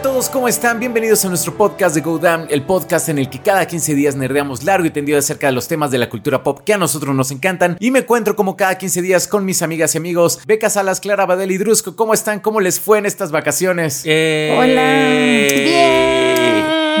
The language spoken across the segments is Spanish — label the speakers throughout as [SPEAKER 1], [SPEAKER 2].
[SPEAKER 1] a todos, ¿cómo están? Bienvenidos a nuestro podcast de Go el podcast en el que cada 15 días nerdeamos largo y tendido acerca de los temas de la cultura pop que a nosotros nos encantan. Y me encuentro como cada 15 días con mis amigas y amigos, Beca Salas, Clara Badel y Drusco. ¿Cómo están? ¿Cómo les fue en estas vacaciones?
[SPEAKER 2] Eh,
[SPEAKER 3] Hola.
[SPEAKER 2] Bien.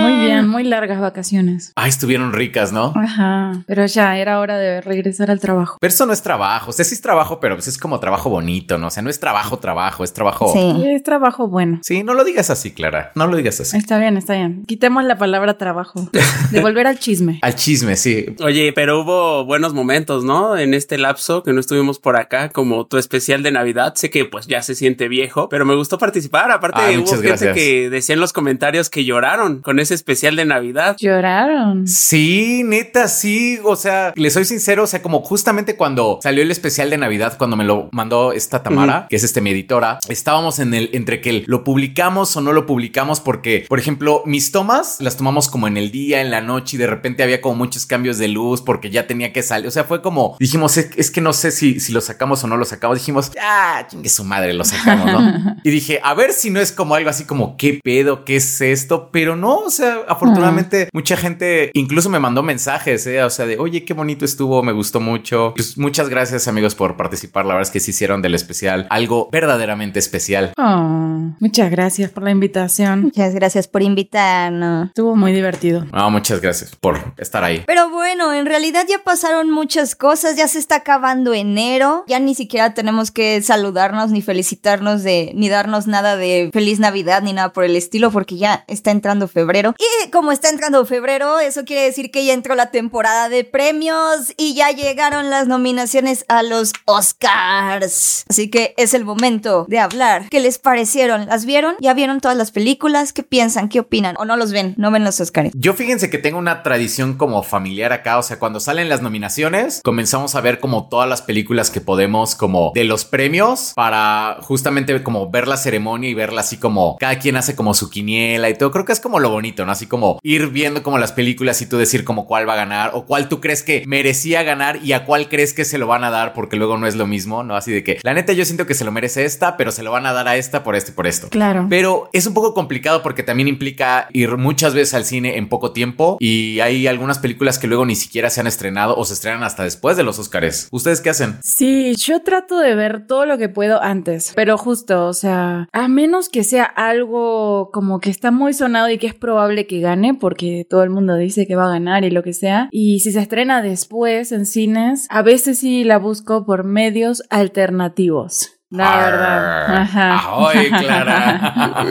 [SPEAKER 3] Muy bien, muy largas vacaciones.
[SPEAKER 1] Ah, estuvieron ricas, ¿no?
[SPEAKER 3] Ajá, pero ya era hora de regresar al trabajo.
[SPEAKER 1] Pero eso no es trabajo, o sea, sí es trabajo, pero pues es como trabajo bonito, ¿no? O sea, no es trabajo, trabajo, es trabajo...
[SPEAKER 3] Sí. Es trabajo bueno.
[SPEAKER 1] Sí, no lo digas así, Clara, no lo digas así.
[SPEAKER 3] Está bien, está bien. Quitemos la palabra trabajo. De volver al chisme.
[SPEAKER 1] Al chisme, sí.
[SPEAKER 2] Oye, pero hubo buenos momentos, ¿no? En este lapso que no estuvimos por acá, como tu especial de Navidad. Sé que pues ya se siente viejo, pero me gustó participar. Aparte,
[SPEAKER 1] Ay,
[SPEAKER 2] hubo
[SPEAKER 1] muchas
[SPEAKER 2] gente
[SPEAKER 1] gracias.
[SPEAKER 2] que decía en los comentarios que lloraron con ese especial de Navidad.
[SPEAKER 3] Lloraron.
[SPEAKER 1] Sí, neta, sí. O sea, le soy sincero. O sea, como justamente cuando salió el especial de Navidad, cuando me lo mandó esta Tamara, que es este mi editora, estábamos en el entre que lo publicamos o no lo publicamos, porque, por ejemplo, mis tomas las tomamos como en el día, en la noche, y de repente había como muchos cambios de luz porque ya tenía que salir. O sea, fue como dijimos, es, es que no sé si, si lo sacamos o no lo sacamos. Dijimos, ah, chingue su madre, lo sacamos, ¿no? y dije, a ver si no es como algo así como, ¿qué pedo? ¿Qué es esto? Pero no, o sea, afortunadamente mucha gente incluso me mandó mensajes, ¿eh? o sea, de, oye, qué bonito estuvo, me gustó mucho. Pues muchas gracias amigos por participar, la verdad es que se hicieron del especial algo verdaderamente especial.
[SPEAKER 3] Oh, muchas gracias por la invitación.
[SPEAKER 4] Muchas gracias por invitarnos.
[SPEAKER 3] Estuvo muy divertido.
[SPEAKER 1] No, muchas gracias por estar ahí.
[SPEAKER 4] Pero bueno, en realidad ya pasaron muchas cosas, ya se está acabando enero, ya ni siquiera tenemos que saludarnos ni felicitarnos de ni darnos nada de feliz Navidad ni nada por el estilo porque ya está entrando febrero. Y como está entrando febrero, eso quiere decir que ya entró la temporada de premios y ya llegaron las nominaciones a los Oscars. Así que es el momento de hablar. ¿Qué les parecieron? ¿Las vieron? ¿Ya vieron todas las películas? ¿Qué piensan? ¿Qué opinan? ¿O no los ven? No ven los Oscars.
[SPEAKER 1] Yo fíjense que tengo una tradición como familiar acá, o sea, cuando salen las nominaciones, comenzamos a ver como todas las películas que podemos como de los premios para justamente como ver la ceremonia y verla así como cada quien hace como su quiniela y todo. Creo que es como lo bonito, ¿no? Así como ir viendo como las películas y tú decir como cuál va a ganar o cuál tú crees que merecía ganar y a cuál crees que se lo van a dar porque luego no es lo mismo, ¿no? Así de que la neta yo siento que se lo merece esta, pero se lo van a dar a esta por esto y por esto.
[SPEAKER 3] Claro.
[SPEAKER 1] Pero es un poco complicado porque también implica ir muchas veces al cine en poco tiempo y hay algunas películas que luego ni siquiera se han estrenado o se estrenan hasta después de los Oscars. ¿Ustedes qué hacen?
[SPEAKER 3] Sí, yo trato de ver todo lo que puedo antes, pero justo, o sea, a menos que sea algo como que está muy sonado y que es probable que gane, porque todo el mundo dice que va a ganar y lo que sea, y si se estrena después en cines, a veces sí la busco por medios alternativos. La verdad. Ajá.
[SPEAKER 1] Ay, Clara.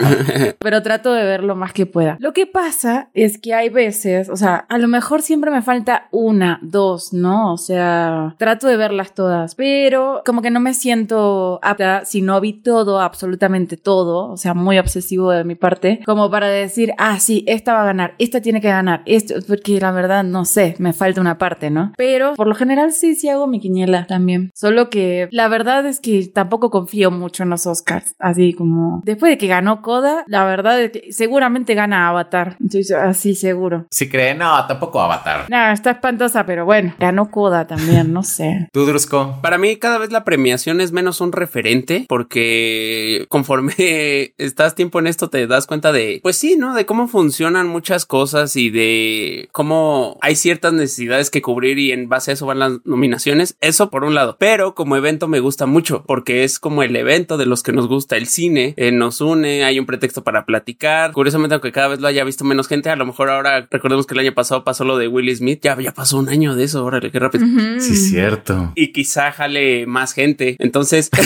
[SPEAKER 3] Pero trato de ver lo más que pueda. Lo que pasa es que hay veces, o sea, a lo mejor siempre me falta una, dos, ¿no? O sea, trato de verlas todas, pero como que no me siento apta si no vi todo, absolutamente todo, o sea, muy obsesivo de mi parte, como para decir, ah, sí, esta va a ganar, esta tiene que ganar, esto, porque la verdad no sé, me falta una parte, ¿no? Pero por lo general sí, sí hago mi quiniela también. Solo que la verdad es que tampoco confío mucho en los Oscars. Así como después de que ganó Coda, la verdad es que seguramente gana Avatar. Entonces, así seguro.
[SPEAKER 1] Si creen, no, tampoco Avatar.
[SPEAKER 3] Nada, está espantosa, pero bueno, ganó Coda también, no sé.
[SPEAKER 1] ¿Tú, Drusco?
[SPEAKER 2] Para mí cada vez la premiación es menos un referente porque conforme estás tiempo en esto te das cuenta de, pues sí, ¿no? De cómo funcionan muchas cosas y de cómo hay ciertas necesidades que cubrir y en base a eso van las nominaciones. Eso por un lado. Pero como evento me gusta mucho porque es como el evento de los que nos gusta el cine, eh, nos une, hay un pretexto para platicar. Curiosamente, aunque cada vez lo haya visto menos gente, a lo mejor ahora recordemos que el año pasado pasó lo de Will Smith, ya, ya pasó un año de eso, órale, qué rápido.
[SPEAKER 1] Sí, cierto.
[SPEAKER 2] Y quizá jale más gente. Entonces,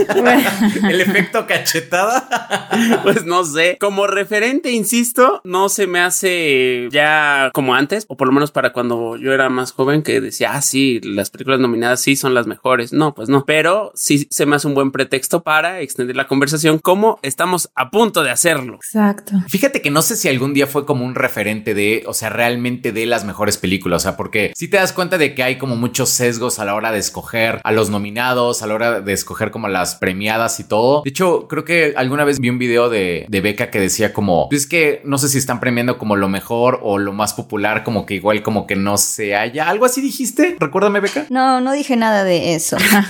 [SPEAKER 1] El efecto cachetada.
[SPEAKER 2] pues no sé. Como referente, insisto, no se me hace ya como antes, o por lo menos para cuando yo era más joven, que decía, ah, sí, las películas nominadas sí son las mejores. No, pues no. Pero sí se me hace un buen pretexto para extender la conversación, como estamos a punto de hacerlo.
[SPEAKER 3] Exacto.
[SPEAKER 1] Fíjate que no sé si algún día fue como un referente de, o sea, realmente de las mejores películas, o sea, porque si te das cuenta de que hay como muchos sesgos a la hora de escoger a los nominados, a la hora de escoger como las premiadas y todo. De hecho, creo que alguna vez vi un video de, de Beca que decía como, es que no sé si están premiando como lo mejor o lo más popular, como que igual como que no se haya. ¿Algo así dijiste? Recuérdame, Beca.
[SPEAKER 4] No, no dije nada de eso.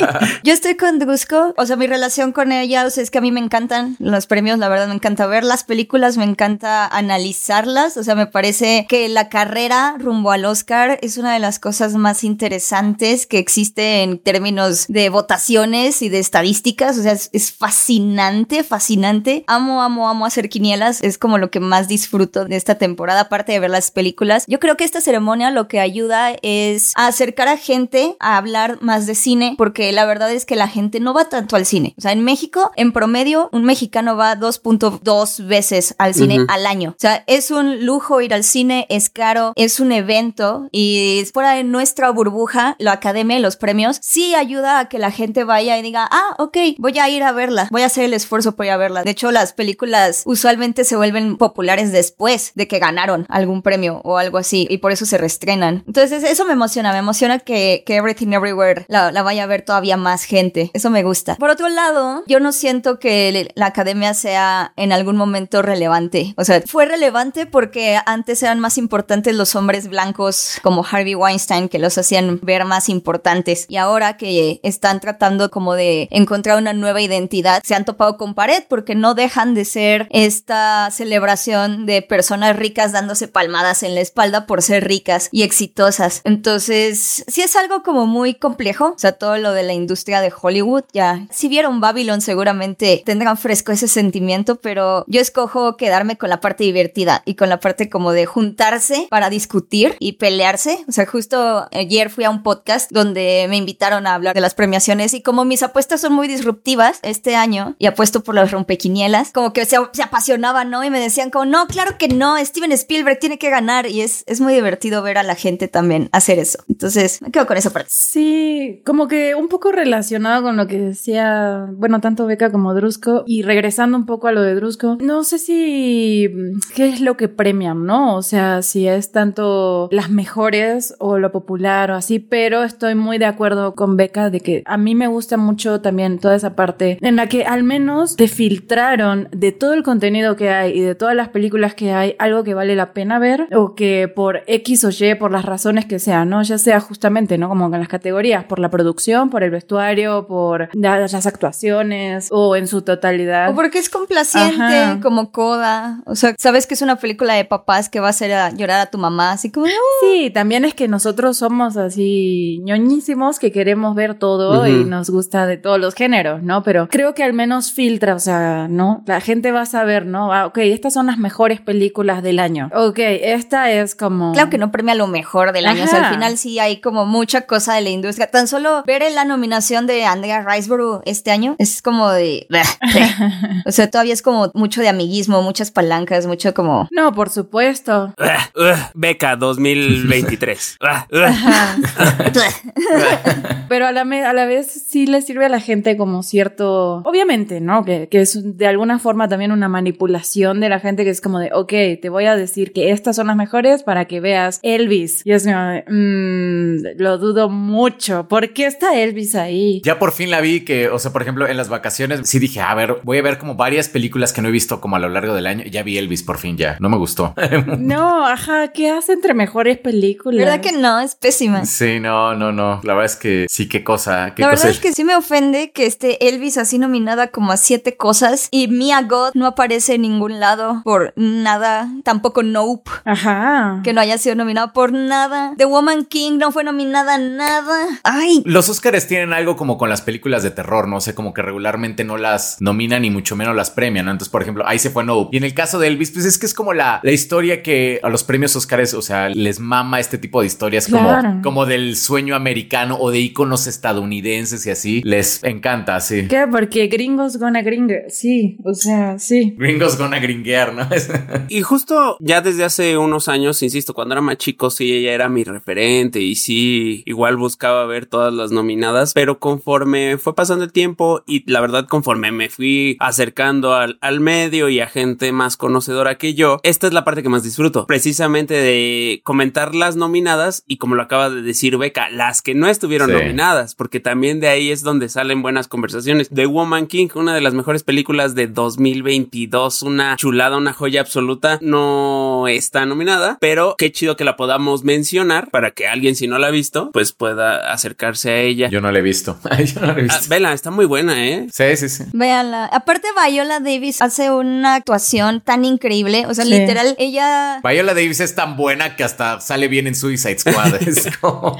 [SPEAKER 4] Yo Yo estoy con Drusco, o sea, mi relación con ellas es que a mí me encantan los premios, la verdad me encanta ver las películas, me encanta analizarlas, o sea, me parece que la carrera rumbo al Oscar es una de las cosas más interesantes que existe en términos de votaciones y de estadísticas, o sea, es, es fascinante, fascinante. Amo, amo, amo hacer quinielas, es como lo que más disfruto de esta temporada, aparte de ver las películas. Yo creo que esta ceremonia lo que ayuda es a acercar a gente a hablar más de cine, porque la verdad es que la gente no va tanto al cine. O sea, en México, en promedio, un mexicano va 2.2 veces al cine al año. O sea, es un lujo ir al cine, es caro, es un evento y fuera de nuestra burbuja, la academia y los premios sí ayuda a que la gente vaya y diga, ah, ok, voy a ir a verla, voy a hacer el esfuerzo por ir a verla. De hecho, las películas usualmente se vuelven populares después de que ganaron algún premio o algo así y por eso se restrenan. Entonces, eso me emociona, me emociona que, que Everything Everywhere la, la vaya a ver todavía más gente. Eso me gusta. Por otro lado, yo no siento que la academia sea en algún momento relevante. O sea, fue relevante porque antes eran más importantes los hombres blancos como Harvey Weinstein que los hacían ver más importantes. Y ahora que están tratando como de encontrar una nueva identidad, se han topado con pared porque no dejan de ser esta celebración de personas ricas dándose palmadas en la espalda por ser ricas y exitosas. Entonces, sí es algo como muy complejo. O sea, todo lo de la industria de Hollywood ya. Si vieron Babylon seguramente tendrán fresco ese sentimiento, pero yo escojo quedarme con la parte divertida y con la parte como de juntarse para discutir y pelearse. O sea, justo ayer fui a un podcast donde me invitaron a hablar de las premiaciones y como mis apuestas son muy disruptivas este año y apuesto por las rompequinielas, como que se, se apasionaban, ¿no? Y me decían como, no, claro que no, Steven Spielberg tiene que ganar y es, es muy divertido ver a la gente también hacer eso. Entonces, me quedo con esa parte.
[SPEAKER 3] Sí, como que un poco relacionado con lo que decía, bueno, tanto Beca como Drusco y regresando un poco a lo de Drusco, no sé si qué es lo que premian, ¿no? O sea, si es tanto las mejores o lo popular o así, pero estoy muy de acuerdo con Beca de que a mí me gusta mucho también toda esa parte en la que al menos te filtraron de todo el contenido que hay y de todas las películas que hay algo que vale la pena ver o que por X o Y, por las razones que sean, ¿no? Ya sea justamente, ¿no? Como con las categorías, por la producción, por el vestuario, por las actuaciones o en su totalidad.
[SPEAKER 4] O porque es complaciente, como Coda. O sea, sabes que es una película de papás que va a hacer a llorar a tu mamá, así como.
[SPEAKER 3] Sí, también es que nosotros somos así ñoñísimos que queremos ver todo y nos gusta de todos los géneros, ¿no? Pero creo que al menos filtra, o sea, ¿no? La gente va a saber, ¿no? Ah, ok, estas son las mejores películas del año. Ok, esta es como.
[SPEAKER 4] Claro que no premia lo mejor del año. O sea, al final sí hay como mucha cosa de la industria. Tan solo ver la nominación de Andrea Riseborough este año es como de. o sea, todavía es como mucho de amiguismo, muchas palancas, mucho como.
[SPEAKER 3] No, por supuesto.
[SPEAKER 2] Beca 2023.
[SPEAKER 3] Pero a la, a la vez sí le sirve a la gente como cierto. Obviamente, ¿no? Que, que es de alguna forma también una manipulación de la gente que es como de, ok, te voy a decir que estas son las mejores para que veas Elvis. Y es como, mmm, lo dudo mucho. ¿Por qué está Elvis ahí?
[SPEAKER 1] Ya por fin la vi que, o sea, por ejemplo, en las vacaciones sí dije, a ver, voy a ver como varias películas que no he visto como a lo largo del año. Ya vi Elvis por fin ya. No me gustó.
[SPEAKER 3] no, ajá, ¿qué hace entre mejores películas?
[SPEAKER 4] ¿Verdad que no? Es pésima.
[SPEAKER 1] Sí, no, no, no. La verdad es que sí, qué cosa. Qué
[SPEAKER 4] la
[SPEAKER 1] cosa
[SPEAKER 4] verdad es que sí me ofende que esté Elvis así nominada como a siete cosas y Mia God no aparece en ningún lado por nada. Tampoco Nope.
[SPEAKER 3] Ajá.
[SPEAKER 4] Que no haya sido nominado por nada. The Woman King no fue nominada nada. Ay.
[SPEAKER 1] Los Oscars tienen algo como con las películas de terror, no sé, como que regularmente no las nominan y mucho menos las premian, ¿no? Entonces, por ejemplo, ahí se fue Nope. Y en el caso de Elvis, pues es que es como la, la historia que a los premios Oscars, o sea, les mama este tipo de historias
[SPEAKER 3] Claro.
[SPEAKER 1] como, como del sueño americano o de íconos estadounidenses y así. Les encanta, sí.
[SPEAKER 3] ¿Qué? Porque gringos gonna gringo. Sí, o sea, sí.
[SPEAKER 1] Gringos gonna gringuear, ¿no?
[SPEAKER 2] Y justo ya desde hace unos años, insisto, cuando era más chico, sí, ella era mi referente y sí, igual buscaba ver todas las nominadas, pero conforme fue pasando el tiempo y la verdad conforme me fui acercando al, al medio y a gente más conocedora que yo, esta es la parte que más disfruto, precisamente de comentar las nominadas y como lo acaba de decir Beca, las que no estuvieron
[SPEAKER 1] Sí.
[SPEAKER 2] nominadas, porque también de ahí es donde salen buenas conversaciones. The Woman King, una de las mejores películas de 2022, una chulada, una joya absoluta, no está nominada, pero qué chido que la podamos mencionar para que alguien si no la ha visto, pues pueda acercarse a ella.
[SPEAKER 1] Yo no la he visto. Yo no la he
[SPEAKER 2] Ah, vela, está muy buena, ¿eh?
[SPEAKER 1] Sí, sí, sí.
[SPEAKER 4] Véanla. Aparte, Viola Davis hace una actuación tan increíble. O sea,
[SPEAKER 3] Sí.
[SPEAKER 4] literal, ella.
[SPEAKER 1] Viola Davis es tan buena que hasta sale bien en Suicide Squad. Es como...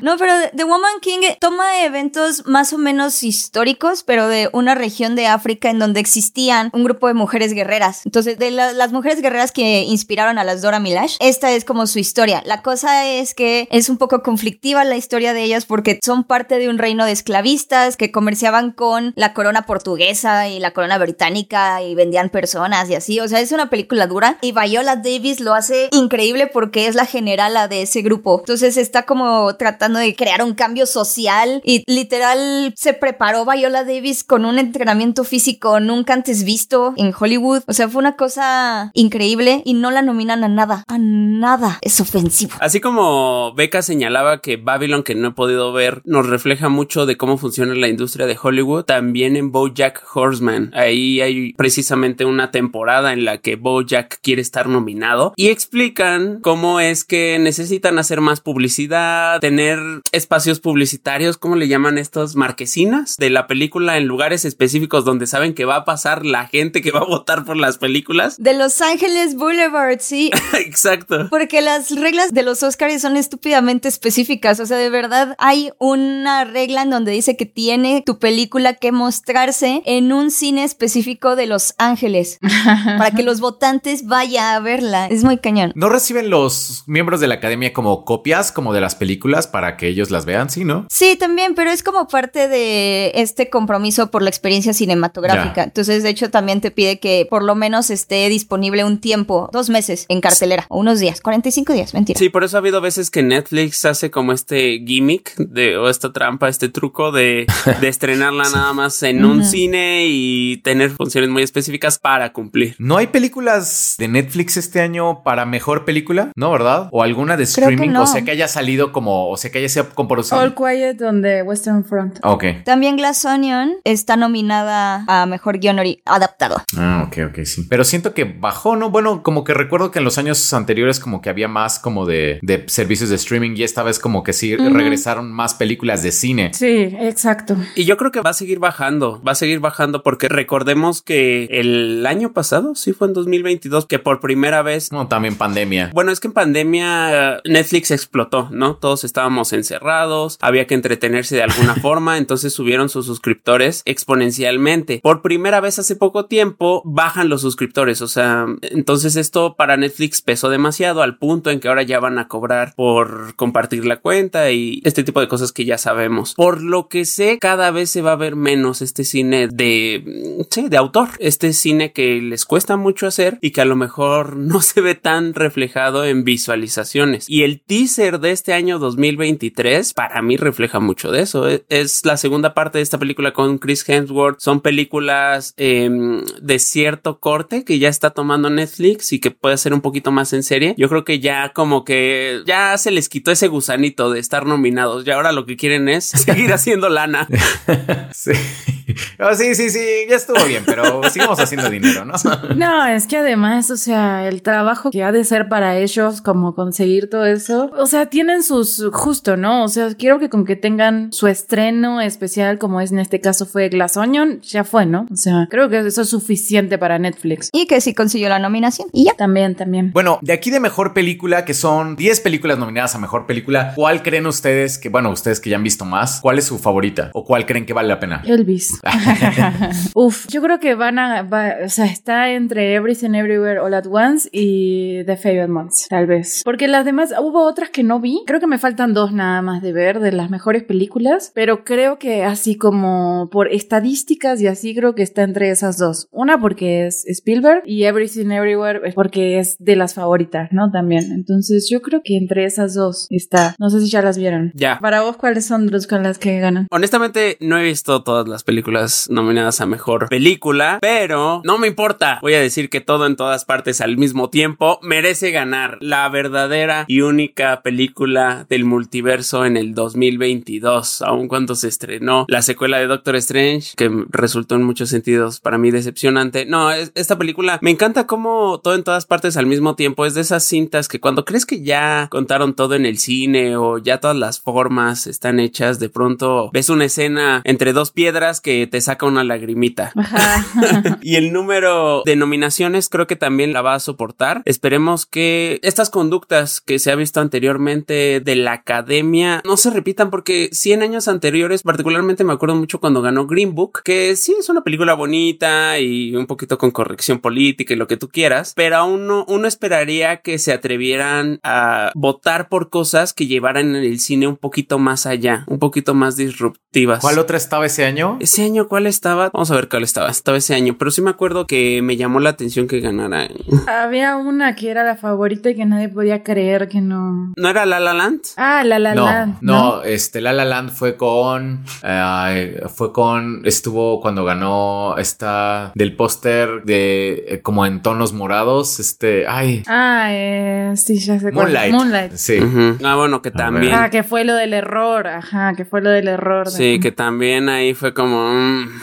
[SPEAKER 4] No, pero The Woman King toma eventos más o menos históricos, pero de una región de África en donde existían un grupo de mujeres guerreras. Entonces, de la- las mujeres guerreras que inspiraron a las Dora Milaje, esta es como su historia. La cosa es que es un poco conflictiva la historia de ellas porque son parte de un reino de esclavistas que comerciaban con la corona portuguesa y la corona británica y vendían personas y así. O sea, es una película dura y Viola Davis lo hace increíble porque es la generala de ese grupo. Entonces está como tratando de crear un cambio social y literal se preparó Viola Davis con un entrenamiento físico nunca antes visto en Hollywood. O sea, fue una cosa increíble y no la nominan a nada. A nada. Es ofensivo.
[SPEAKER 2] Así como Becca señalaba que Babylon, que no he podido ver, nos refleja mucho de cómo funciona la industria de Hollywood, también en BoJack Horseman. Ahí hay precisamente una temporada en la que BoJack quiere estar nominado y explican cómo es que necesitan hacer más publicidad, tener espacios publicitarios, ¿cómo le llaman estos? Marquesinas de la película en lugares específicos donde saben que va a pasar la gente que va a votar por las películas.
[SPEAKER 4] De Los Ángeles Boulevard, sí.
[SPEAKER 2] Exacto.
[SPEAKER 4] Porque las reglas de los Oscars son estúpidamente específicas. O sea, de verdad hay una regla en donde dice que tiene tu película que mostrarse en un cine específico de Los Ángeles para que los votantes vayan a verla. Es muy cañón.
[SPEAKER 1] ¿No reciben los miembros de la academia como copias como de las películas para que ellos las vean? Sí, ¿no?
[SPEAKER 4] Sí, también, pero es como parte de este compromiso por la experiencia cinematográfica.
[SPEAKER 1] Ya.
[SPEAKER 4] Entonces, de hecho, también te pide que por lo menos esté disponible un tiempo, dos meses en cartelera, o unos días, 45 días, mentira.
[SPEAKER 2] Sí, por eso ha habido veces que Netflix hace como este gimmick de, o esta trampa, este truco de, de estrenarla nada más en un cine y tener funciones muy específicas para cumplir.
[SPEAKER 1] ¿No hay películas de Netflix este año para mejor película? ¿No, verdad? ¿O alguna de
[SPEAKER 4] Creo
[SPEAKER 1] streaming?
[SPEAKER 4] no.
[SPEAKER 1] O sea, que haya salido como, o sea, que haya sido por
[SPEAKER 3] All Quiet on the Western Front.
[SPEAKER 1] Ok.
[SPEAKER 4] También Glass Onion está nominada a mejor guion ori- adaptado.
[SPEAKER 1] Ah, ok, ok, sí. Pero siento que bajó, ¿no? Bueno, como que recuerdo que en los años anteriores como que había más como de, de servicios de streaming y esta vez como que sí regresaron más películas de cine.
[SPEAKER 3] Sí, exacto.
[SPEAKER 2] Y yo creo que va a seguir bajando, va a seguir bajando porque recordemos que el año pasado, sí fue en 2022, que por primera vez
[SPEAKER 1] No, también pandemia.
[SPEAKER 2] Bueno, es que en pandemia eh, Netflix explotó, ¿no? Todos estábamos encerrados, había que entretenerse de alguna forma, entonces subieron sus suscriptores exponencialmente. Por primera vez hace poco tiempo bajan los suscriptores, o sea, entonces esto para Netflix pesó demasiado al punto en que ahora ya van a cobrar por compartir la cuenta y este tipo de cosas que ya sabemos. Por lo que sé, cada vez se va a ver menos este cine de, sí, de autor, este cine que les cuesta mucho hacer y que a lo mejor no se ve tan reflejado en visualizaciones. Y el teaser de este año 2023 para mí refleja mucho de eso. Es, es la segunda parte de esta película con Chris Hemsworth. Son películas eh, de cierto corte que ya está tomando Netflix y que puede ser un poquito más en serie. Yo creo que ya como que ya se les quitó ese gusanito de estar nominados. Y ahora lo que quieren es seguir haciendo lana.
[SPEAKER 1] Sí. Oh, sí, sí, sí, ya estuvo bien, pero sigamos haciendo dinero, ¿no?
[SPEAKER 3] No, es que además, o sea, el trabajo que ha de ser para ellos, como conseguir todo eso, o sea, tienen sus, justo, ¿no? O sea, quiero que con que tengan su estreno especial, como es en este caso fue Glass Onion, ya fue, ¿no? O sea, creo que eso es suficiente para Netflix.
[SPEAKER 4] Y que sí consiguió la nominación. Y ya.
[SPEAKER 3] También, también.
[SPEAKER 1] Bueno, de aquí de mejor película, que son 10 películas nominadas a mejor película, ¿cuál creen ustedes que, bueno, ustedes que ya han visto más, cuál es su favorita? ¿O cuál creen que vale la pena?
[SPEAKER 3] Elvis. Uf, yo creo que van a, va- o sea, está entre Everything Everywhere All at Once y The Fablemans, tal vez. Porque las demás, hubo otras que no vi. Creo que me faltan dos nada más de ver de las mejores películas, pero creo que así como por estadísticas y así creo que está entre esas dos. Una porque es Spielberg y Everything Everywhere es porque es de las favoritas, ¿no? También. Entonces yo creo que entre esas dos está. No sé si ya las vieron.
[SPEAKER 2] Ya.
[SPEAKER 3] Para vos, ¿cuáles son los con las que ganan?
[SPEAKER 2] Honestamente, no he visto todas las películas películas nominadas a mejor película, pero no me importa. Voy a decir que todo en todas partes al mismo tiempo merece ganar la verdadera y única película del multiverso en el 2022, aun cuando se estrenó la secuela de Doctor Strange, que resultó en muchos sentidos para mí decepcionante. No, esta película me encanta como todo en todas partes al mismo tiempo. Es de esas cintas que cuando crees que ya contaron todo en el cine o ya todas las formas están hechas, de pronto ves una escena entre dos piedras que te saca una lagrimita. y el número de nominaciones creo que también la va a soportar. Esperemos que estas conductas que se ha visto anteriormente de la academia no se repitan porque 100 años anteriores, particularmente me acuerdo mucho cuando ganó Green Book, que sí es una película bonita y un poquito con corrección política y lo que tú quieras, pero aún no, uno esperaría que se atrevieran a votar por cosas que llevaran en el cine un poquito más allá, un poquito más disruptivas.
[SPEAKER 1] ¿Cuál otra estaba ese año?
[SPEAKER 2] Ese año, ¿cuál estaba? Vamos a ver cuál estaba. Estaba ese año, pero sí me acuerdo que me llamó la atención que ganara.
[SPEAKER 3] Había una que era la favorita y que nadie podía creer que no.
[SPEAKER 2] ¿No era La La Land?
[SPEAKER 3] Ah, La La Land.
[SPEAKER 1] No, este La La Land fue con eh, fue con estuvo cuando ganó esta del póster de eh, como en tonos morados, este, ay.
[SPEAKER 3] Ah, eh, sí, ya sé
[SPEAKER 1] Moonlight.
[SPEAKER 3] Moonlight.
[SPEAKER 1] Sí.
[SPEAKER 2] Ah, bueno, que también.
[SPEAKER 3] Ah, que fue lo del error, ajá, que fue lo del error.
[SPEAKER 2] Sí, que también ahí fue como...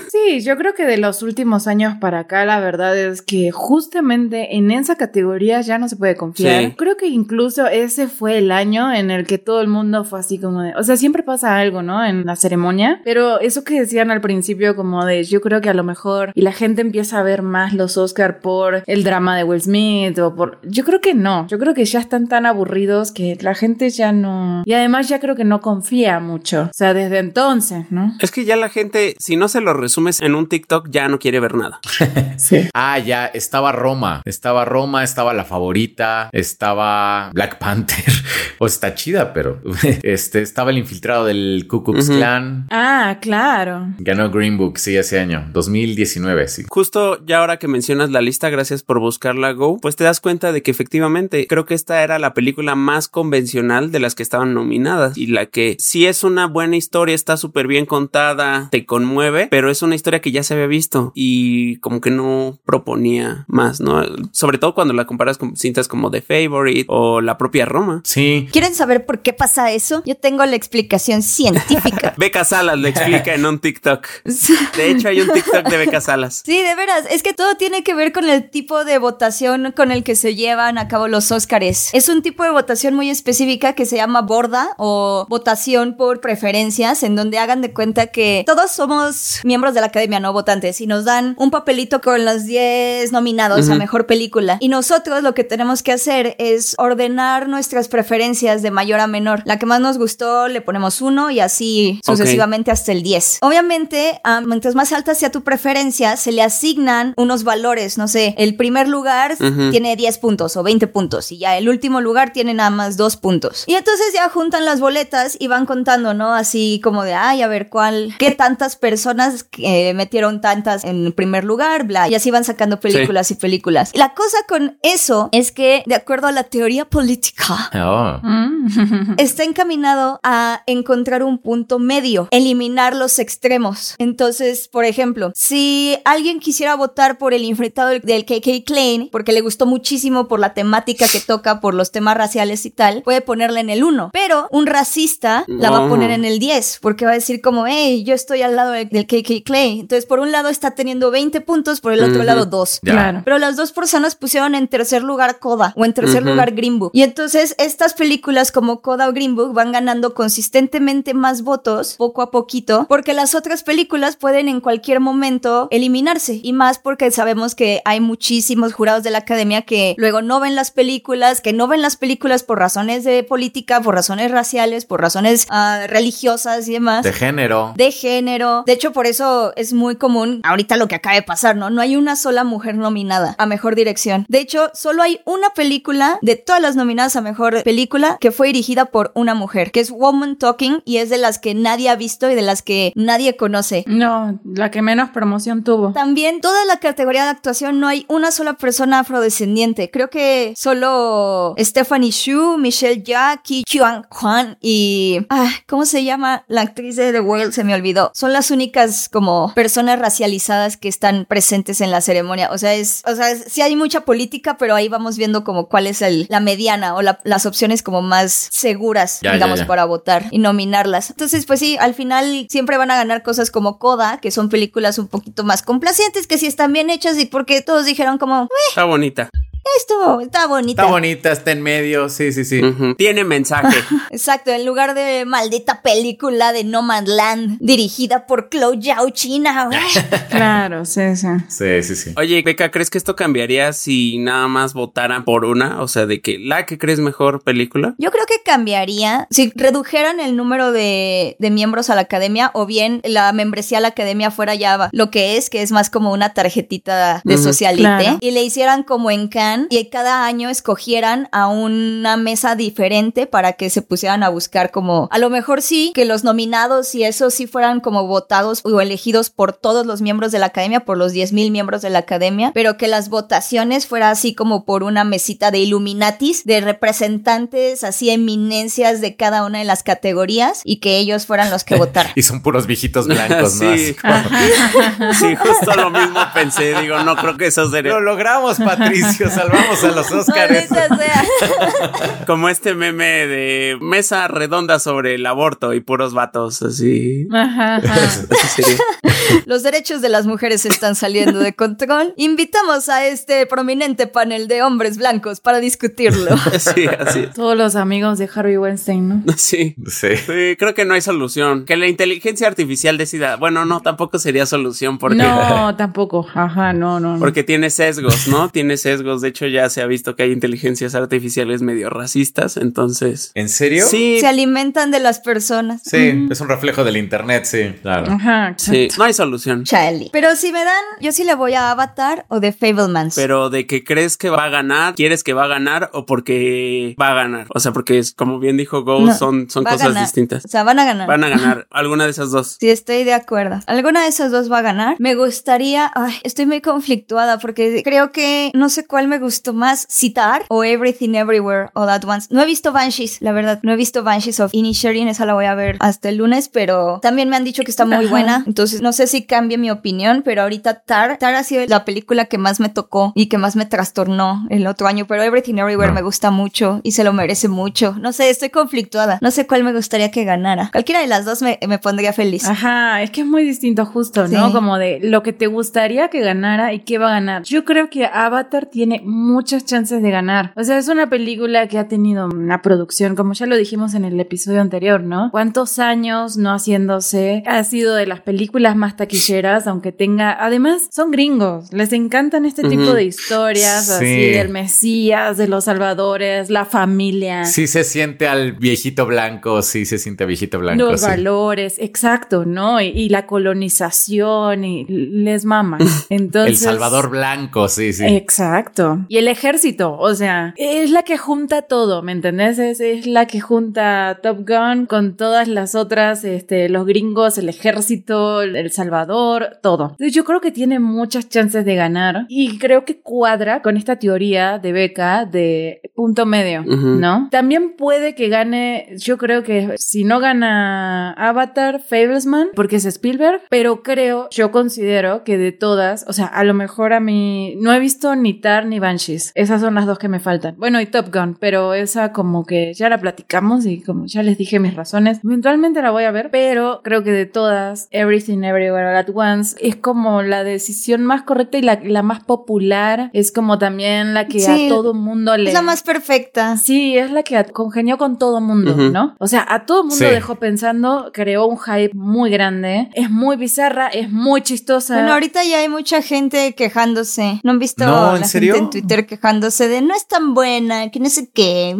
[SPEAKER 3] Sí, yo creo que de los últimos años para acá la verdad es que justamente en esa categoría ya no se puede confiar. Creo que incluso ese fue el año en el que todo el mundo fue así como de... O sea, siempre pasa algo, ¿no? En la ceremonia, pero eso que decían al principio como de yo creo que a lo mejor y la gente empieza a ver más los Oscar por el drama de Will Smith o por... Yo creo que no, yo creo que ya están tan aburridos que la gente ya no... Y además ya creo que no confía mucho. O sea, desde entonces, ¿no?
[SPEAKER 2] Es que ya la gente, si no se lo resumes en un TikTok, ya no quiere ver nada.
[SPEAKER 3] sí.
[SPEAKER 1] Ah, ya, estaba Roma. Estaba Roma, estaba la favorita, estaba Black Panther. o está chida, pero este estaba el infiltrado del Ku Klux Klan.
[SPEAKER 3] Ah, claro.
[SPEAKER 1] Ganó Green Book, sí, ese año, 2019, sí.
[SPEAKER 2] Justo ya ahora que mencionas la lista, gracias por buscarla, Go, pues te das cuenta de que efectivamente creo que esta era la película más convencional de las que estaban nominadas y la que si es una buena historia, está súper bien contada, te conmueve, pero es una historia que ya se había visto y como que no proponía más, ¿no? Sobre todo cuando la comparas con cintas como The Favorite o la propia Roma.
[SPEAKER 1] Sí.
[SPEAKER 4] ¿Quieren saber por qué pasa eso? Yo tengo la explicación científica.
[SPEAKER 2] Beca Salas lo explica en un TikTok. De hecho, hay un TikTok de Beca Salas.
[SPEAKER 4] Sí, de veras. Es que todo tiene que ver con el tipo de votación con el que se llevan a cabo los Óscares. Es un tipo de votación muy específica que se llama borda o votación por preferencias, en donde hagan de cuenta que todos somos miembros de la academia, no votantes, y nos dan un papelito con los 10 nominados a mejor película. Y nosotros lo que tenemos que hacer es ordenar nuestras preferencias de mayor a menor. La que más nos gustó le ponemos uno y así sucesivamente hasta el 10. Obviamente, mientras más alta sea tu preferencia, se le asignan unos valores, no sé, el primer lugar tiene 10 puntos o 20 puntos y ya el último lugar tiene nada más 2 puntos. Y entonces ya juntan las boletas y van contando, ¿no? Así como de, ay, a ver cuál, qué tantas personas eh, metieron tantas en primer lugar, bla, y así van sacando películas y películas. La cosa con eso es que, de acuerdo a la teoría política,
[SPEAKER 1] oh.
[SPEAKER 4] está encaminado a encontrar un punto medio, eliminar los extremos. Entonces, por ejemplo, si alguien quisiera votar por el infiltrado del KK Klein porque le gustó muchísimo por la temática que toca, por los temas raciales y tal, puede ponerla en el 1. Pero un racista la va a poner en el 10 porque va a decir como, hey, yo estoy al lado del, KK Klein. Entonces, por un lado está teniendo 20 puntos, por el otro lado 2.
[SPEAKER 3] Claro.
[SPEAKER 4] Pero las dos personas pusieron en tercer lugar Coda o en tercer lugar Green Book. Y entonces estas películas como Coda o Green Book van ganando consistentemente más votos poco a poquito porque las otras películas pueden en cualquier momento eliminarse y más porque sabemos que hay muchísimos jurados de la academia que luego no ven las películas, que no ven las películas por razones de política, por razones raciales, por razones ah, religiosas y demás.
[SPEAKER 1] De género.
[SPEAKER 4] De género. De hecho, por eso es muy común ahorita lo que acaba de pasar, ¿no? No hay una sola mujer nominada a mejor dirección. De hecho, solo hay una película de todas las nominadas a mejor película que fue dirigida por una mujer, que es Woman Talking y es de las que nadie ha visto y de las que nadie conoce.
[SPEAKER 3] No, la que menos promoción tuvo.
[SPEAKER 4] También toda la categoría de actuación no hay una sola persona afrodescendiente. Creo que solo Stephanie Shu, Michelle Jackie, Chuan Juan y ah, ¿cómo se llama la actriz de The Whale? Se me olvidó. Son las únicas únicas como personas racializadas que están presentes en la ceremonia. O sea, es, o sea, sí hay mucha política, pero ahí vamos viendo como cuál es el, la mediana o las opciones como más seguras, digamos, para votar y nominarlas. Entonces, pues sí, al final siempre van a ganar cosas como Coda, que son películas un poquito más complacientes, que sí están bien hechas y porque todos dijeron como...
[SPEAKER 2] Está bonita
[SPEAKER 4] esto está bonita.
[SPEAKER 1] Está bonita, está en medio, sí, sí, sí.
[SPEAKER 2] Tiene mensaje.
[SPEAKER 4] Exacto, en lugar de maldita película de No Man Land dirigida por Chloe Zhao China.
[SPEAKER 3] claro, sí, sí.
[SPEAKER 1] Sí, sí, sí.
[SPEAKER 2] Oye, Beca, ¿crees que esto cambiaría si nada más votaran por una? O sea, de que la que crees mejor película.
[SPEAKER 4] Yo creo que cambiaría si redujeran el número de, miembros a la academia o bien la membresía a la academia fuera ya lo que es, que es más como una tarjetita de socialite y le hicieran como en Cannes y cada año escogieran a una mesa diferente para que se pusieran a buscar como, a lo mejor sí, que los nominados y eso sí fueran como votados o elegidos por todos los miembros de la academia, por los 10.000 miembros de la academia, pero que las votaciones fuera así como por una mesita de Illuminatis, de representantes, así eminencias de cada una de las categorías y que ellos fueran los que votaran.
[SPEAKER 1] y son puros viejitos blancos, ¿no?
[SPEAKER 2] sí. sí, justo lo mismo pensé, digo, no creo que eso sería.
[SPEAKER 1] Lo logramos, Patricio, salvamos a los Oscars.
[SPEAKER 2] Como este meme de mesa redonda sobre el aborto y puros vatos, así. Ajá,
[SPEAKER 4] Los derechos de las mujeres están saliendo de control. Invitamos a este prominente panel de hombres blancos para discutirlo.
[SPEAKER 2] Sí, así
[SPEAKER 3] Todos los amigos de Harvey Weinstein, ¿no?
[SPEAKER 2] Sí. sí. creo que no hay solución. Que la inteligencia artificial decida. Bueno, no, tampoco sería solución porque.
[SPEAKER 3] No, tampoco. Ajá, no, no.
[SPEAKER 2] Porque tiene sesgos, ¿no? tiene sesgos. De hecho, ya se ha visto que hay inteligencias artificiales medio racistas, entonces.
[SPEAKER 1] ¿En serio?
[SPEAKER 2] Sí.
[SPEAKER 4] Se alimentan de las personas.
[SPEAKER 1] Sí, es un reflejo del internet, sí, claro.
[SPEAKER 2] Ajá, sí, no hay solución.
[SPEAKER 4] Charlie. Pero si me dan, yo sí le voy a Avatar o de Fablemans.
[SPEAKER 2] Pero de que crees que va a ganar, quieres que va a ganar o porque va a ganar. O sea, porque es como bien dijo Ghost, son, son cosas distintas.
[SPEAKER 4] O sea, van a ganar.
[SPEAKER 2] Van a ganar alguna de esas dos.
[SPEAKER 4] Sí, estoy de acuerdo. Alguna de esas dos va a ganar. Me gustaría, ay, estoy muy conflictuada porque creo que no sé cuál me gustó más citar o Everything Everywhere All At Once. No he visto Banshees, la verdad. No he visto Banshees of Inisherin, esa la voy a ver hasta el lunes, pero también me han dicho que está muy buena. Entonces no sé si cambie mi opinión, pero ahorita Tar, Tar ha sido la película que más me tocó y que más me trastornó el otro año, pero Everything Everywhere me gusta mucho y se lo merece mucho. No sé, estoy conflictuada. No sé cuál me gustaría que ganara. Cualquiera de las dos me, me pondría feliz.
[SPEAKER 3] Ajá, es que es muy distinto justo, ¿no? Como de lo que te gustaría que ganara y qué va a ganar. Yo creo que Avatar tiene muchas chances de ganar. O sea, es una película que ha tenido una producción, como ya lo dijimos en el episodio anterior, ¿no? ¿Cuántos años no haciéndose? Ha sido de las películas más taquilleras, aunque tenga... Además, son gringos, les encantan este tipo de historias, así, el Mesías, de los salvadores, la familia.
[SPEAKER 1] Sí se siente al viejito blanco, sí se siente viejito blanco.
[SPEAKER 3] Los valores, exacto, ¿no? Y, la colonización, y les mama. Entonces...
[SPEAKER 1] el Salvador blanco, sí, sí.
[SPEAKER 3] Exacto. Y el ejército, o sea, es la que junta todo, ¿me entendés? Es, la que junta Top Gun con todas las otras, este, los gringos, el ejército, El Salvador, todo. Entonces yo creo que tiene muchas chances de ganar y creo que cuadra con esta teoría de beca de punto medio, ¿no? También puede que gane, yo creo que si no gana Avatar, Fablesman, porque es Spielberg, pero creo, yo considero que de todas, o sea, a lo mejor a mí no he visto ni Tar ni Banshees. Esas son las dos que me faltan. Bueno, y Top Gun, pero esa como que ya la platicamos y como ya les dije mis razones, eventualmente la voy a ver, pero creo que de todas, Everything Everywhere All At Once es como la decisión más correcta y la, la más popular, es como también la que a todo mundo le...
[SPEAKER 4] Es la más perfecta.
[SPEAKER 3] Sí, es la que congenió con todo mundo, ¿no? O sea, a todo mundo dejó pensando, creó un hype muy grande, es muy bizarra, es muy chistosa.
[SPEAKER 4] Bueno, ahorita ya hay mucha gente quejándose. ¿No han visto
[SPEAKER 1] no, ¿en serio?
[SPEAKER 4] en Twitter quejándose de no es tan buena, que no sé qué.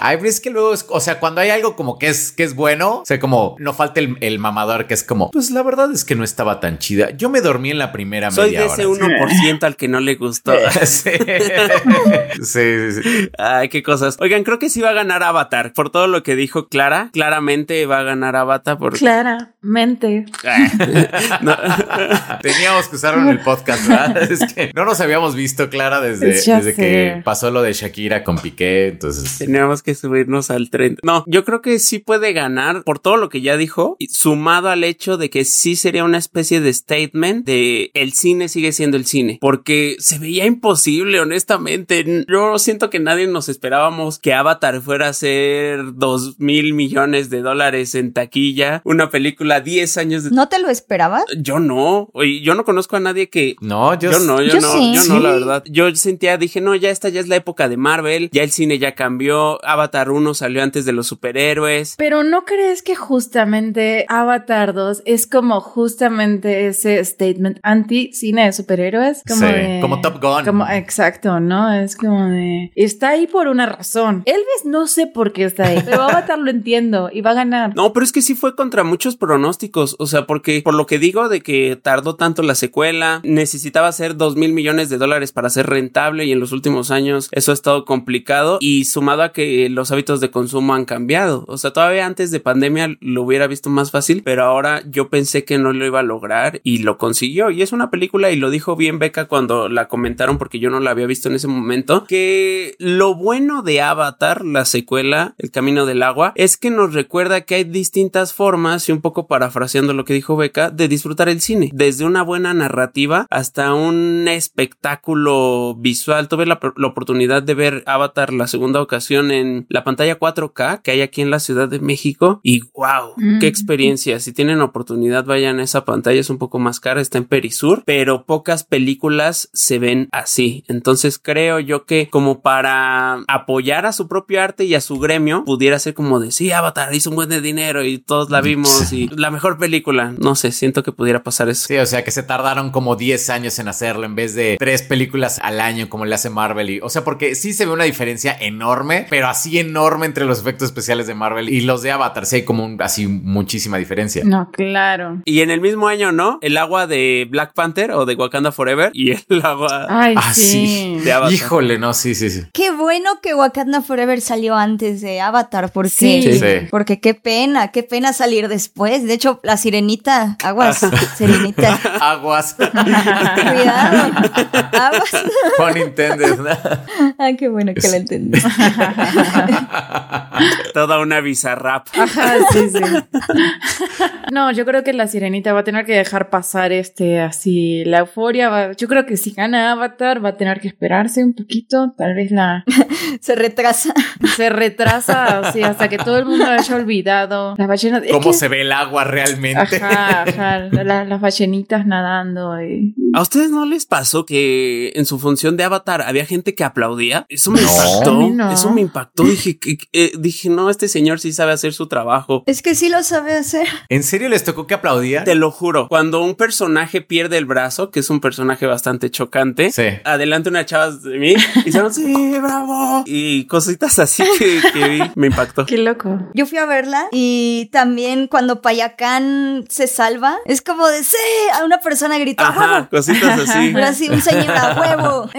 [SPEAKER 1] Ay, pero es que luego, o sea, cuando hay algo como que es, que es bueno, o sea, como no falta el, mamador que es como, pues la verdad es que no estaba tan chida. Yo me dormí en la primera
[SPEAKER 2] Soy
[SPEAKER 1] media
[SPEAKER 2] hora. Soy de ese 1% al que no le gustó.
[SPEAKER 1] sí. sí, sí,
[SPEAKER 2] Ay, qué cosas. Oigan, creo que sí va a ganar Avatar. Por todo lo que dijo Clara, claramente va a ganar Avatar. Por...
[SPEAKER 3] Claramente.
[SPEAKER 1] Teníamos que usarlo en el podcast, ¿verdad? Que no nos habíamos visto, Clara, desde,
[SPEAKER 3] Ya
[SPEAKER 1] desde
[SPEAKER 3] sé.
[SPEAKER 1] que pasó lo de Shakira con Piqué. Entonces,
[SPEAKER 2] Teníamos que subirnos al tren. No, yo creo que sí puede ganar por todo lo que ya dijo, y sumado al hecho de que sí sería una especie de statement de el cine sigue siendo el cine, porque se veía imposible, honestamente. Yo siento que nadie nos esperábamos que Avatar fuera a ser dos mil millones de dólares en taquilla, una película 10 años de...
[SPEAKER 4] ¿No te lo esperabas?
[SPEAKER 2] Yo no, oye, yo no conozco a nadie que
[SPEAKER 1] no, yo,
[SPEAKER 2] yo no, yo,
[SPEAKER 4] yo
[SPEAKER 2] no,
[SPEAKER 4] sí.
[SPEAKER 2] yo no, la verdad. Yo sentía, dije, no, ya esta ya es la época de Marvel, ya el cine ya cambió, Avatar 1 salió antes de los superhéroes.
[SPEAKER 3] Pero ¿no crees que justamente Avatar 2 es como justamente ese statement anti-cine de superhéroes? Como
[SPEAKER 1] Sí,
[SPEAKER 3] de-
[SPEAKER 1] como Top Gun.
[SPEAKER 3] Como, exacto, ¿no? Es como de... Está ahí por una razón. Elvis no sé por qué está ahí, pero Avatar lo entiendo y va a ganar.
[SPEAKER 2] No, pero es que sí fue contra muchos pronósticos, o sea, porque por lo que digo de que tardó tanto la secuela, necesitaba hacer dos mil millones de dólares para ser rentable y en los últimos años eso ha estado complicado y sumado a que los hábitos de consumo han cambiado, o sea, todavía antes de pandemia lo hubiera visto más fácil, pero ahora yo pensé que no lo iba a lograr y lo consiguió. Y es una película y lo dijo bien Beca cuando la comentaron porque yo no la había visto en ese momento, que lo bueno de Avatar, la secuela, El Camino del Agua, es que nos recuerda que hay distintas formas, y un poco parafraseando lo que dijo Beca, de disfrutar el cine, desde una buena narrativa hasta un espectáculo visual. Tuve la, la oportunidad de ver Avatar la segunda ocasión en la pantalla 4K que hay aquí en la Ciudad de México y wow,
[SPEAKER 3] Mm.
[SPEAKER 2] qué experiencia. Si tienen oportunidad, vayan a esa pantalla, es un poco más cara, está en Perisur, pero pocas películas se ven así. Entonces creo yo que como para apoyar a su propio arte y a su gremio, pudiera ser como de sí, Avatar hizo un buen de dinero y todos la vimos y la mejor película. No sé, siento que pudiera pasar eso.
[SPEAKER 1] Sí, o sea que se tardaron como 10 años en hacerlo en vez de tres películas al año como le hace Marvel. Y, o sea, porque sí se ve una diferencia enorme, pero así enorme entre los efectos especiales de Marvel y los de Avatar. Sí hay como un- así muchísima diferencia.
[SPEAKER 3] No, claro.
[SPEAKER 2] Y en el mismo año, ¿no? El agua de Black Panther o de Wakanda Forever y el agua
[SPEAKER 3] Ay,
[SPEAKER 1] Ah,
[SPEAKER 3] sí.
[SPEAKER 1] sí.
[SPEAKER 2] de Avatar.
[SPEAKER 1] Híjole, no, sí, sí, sí.
[SPEAKER 4] Qué bueno que Wakanda Forever salió antes de Avatar, porque,
[SPEAKER 3] Sí.
[SPEAKER 1] Sí.
[SPEAKER 4] porque qué pena, qué pena salir después. De hecho, la sirenita, aguas, sirenita,
[SPEAKER 1] Aguas.
[SPEAKER 4] cuidado, aguas.
[SPEAKER 1] Pun intended.
[SPEAKER 4] Ay, qué bueno que la entendí.
[SPEAKER 2] Toda una bizarrap.
[SPEAKER 3] Ajá, sí, sí. No, yo creo que la sirenita va a tener que dejar pasar este así la euforia. va- yo creo que si gana Avatar va a tener que esperarse un poquito. Tal vez la
[SPEAKER 4] Se retrasa.
[SPEAKER 3] se retrasa así hasta que todo el mundo haya olvidado las ballenas. es
[SPEAKER 1] ¿Cómo
[SPEAKER 3] que-
[SPEAKER 1] se ve el agua realmente?
[SPEAKER 3] Ajá, ajá, la- las ballenitas nadando y
[SPEAKER 2] ¿A ustedes no les pasó que en su función de Avatar había gente que aplaudía? Eso me
[SPEAKER 1] No.
[SPEAKER 2] Impactó.
[SPEAKER 3] no.
[SPEAKER 2] Eso me impactó. Dije, eh, dije, no, este señor sí sabe hacer su trabajo.
[SPEAKER 4] Es que sí lo sabe hacer.
[SPEAKER 1] ¿En serio les tocó que aplaudían?
[SPEAKER 2] Te lo juro, cuando un personaje pierde el brazo, que es un personaje bastante chocante,
[SPEAKER 1] Sí.
[SPEAKER 2] adelante una chava de mí y dijeron, sí, bravo. Y cositas así que, que vi, me impactó.
[SPEAKER 3] qué loco.
[SPEAKER 4] Yo fui a verla y también cuando Payacán se salva, es como de sí, a una persona gritó "¡A
[SPEAKER 2] Ajá,
[SPEAKER 4] huevo!
[SPEAKER 2] Cositas así.
[SPEAKER 4] Ahora sí, un señor a huevo.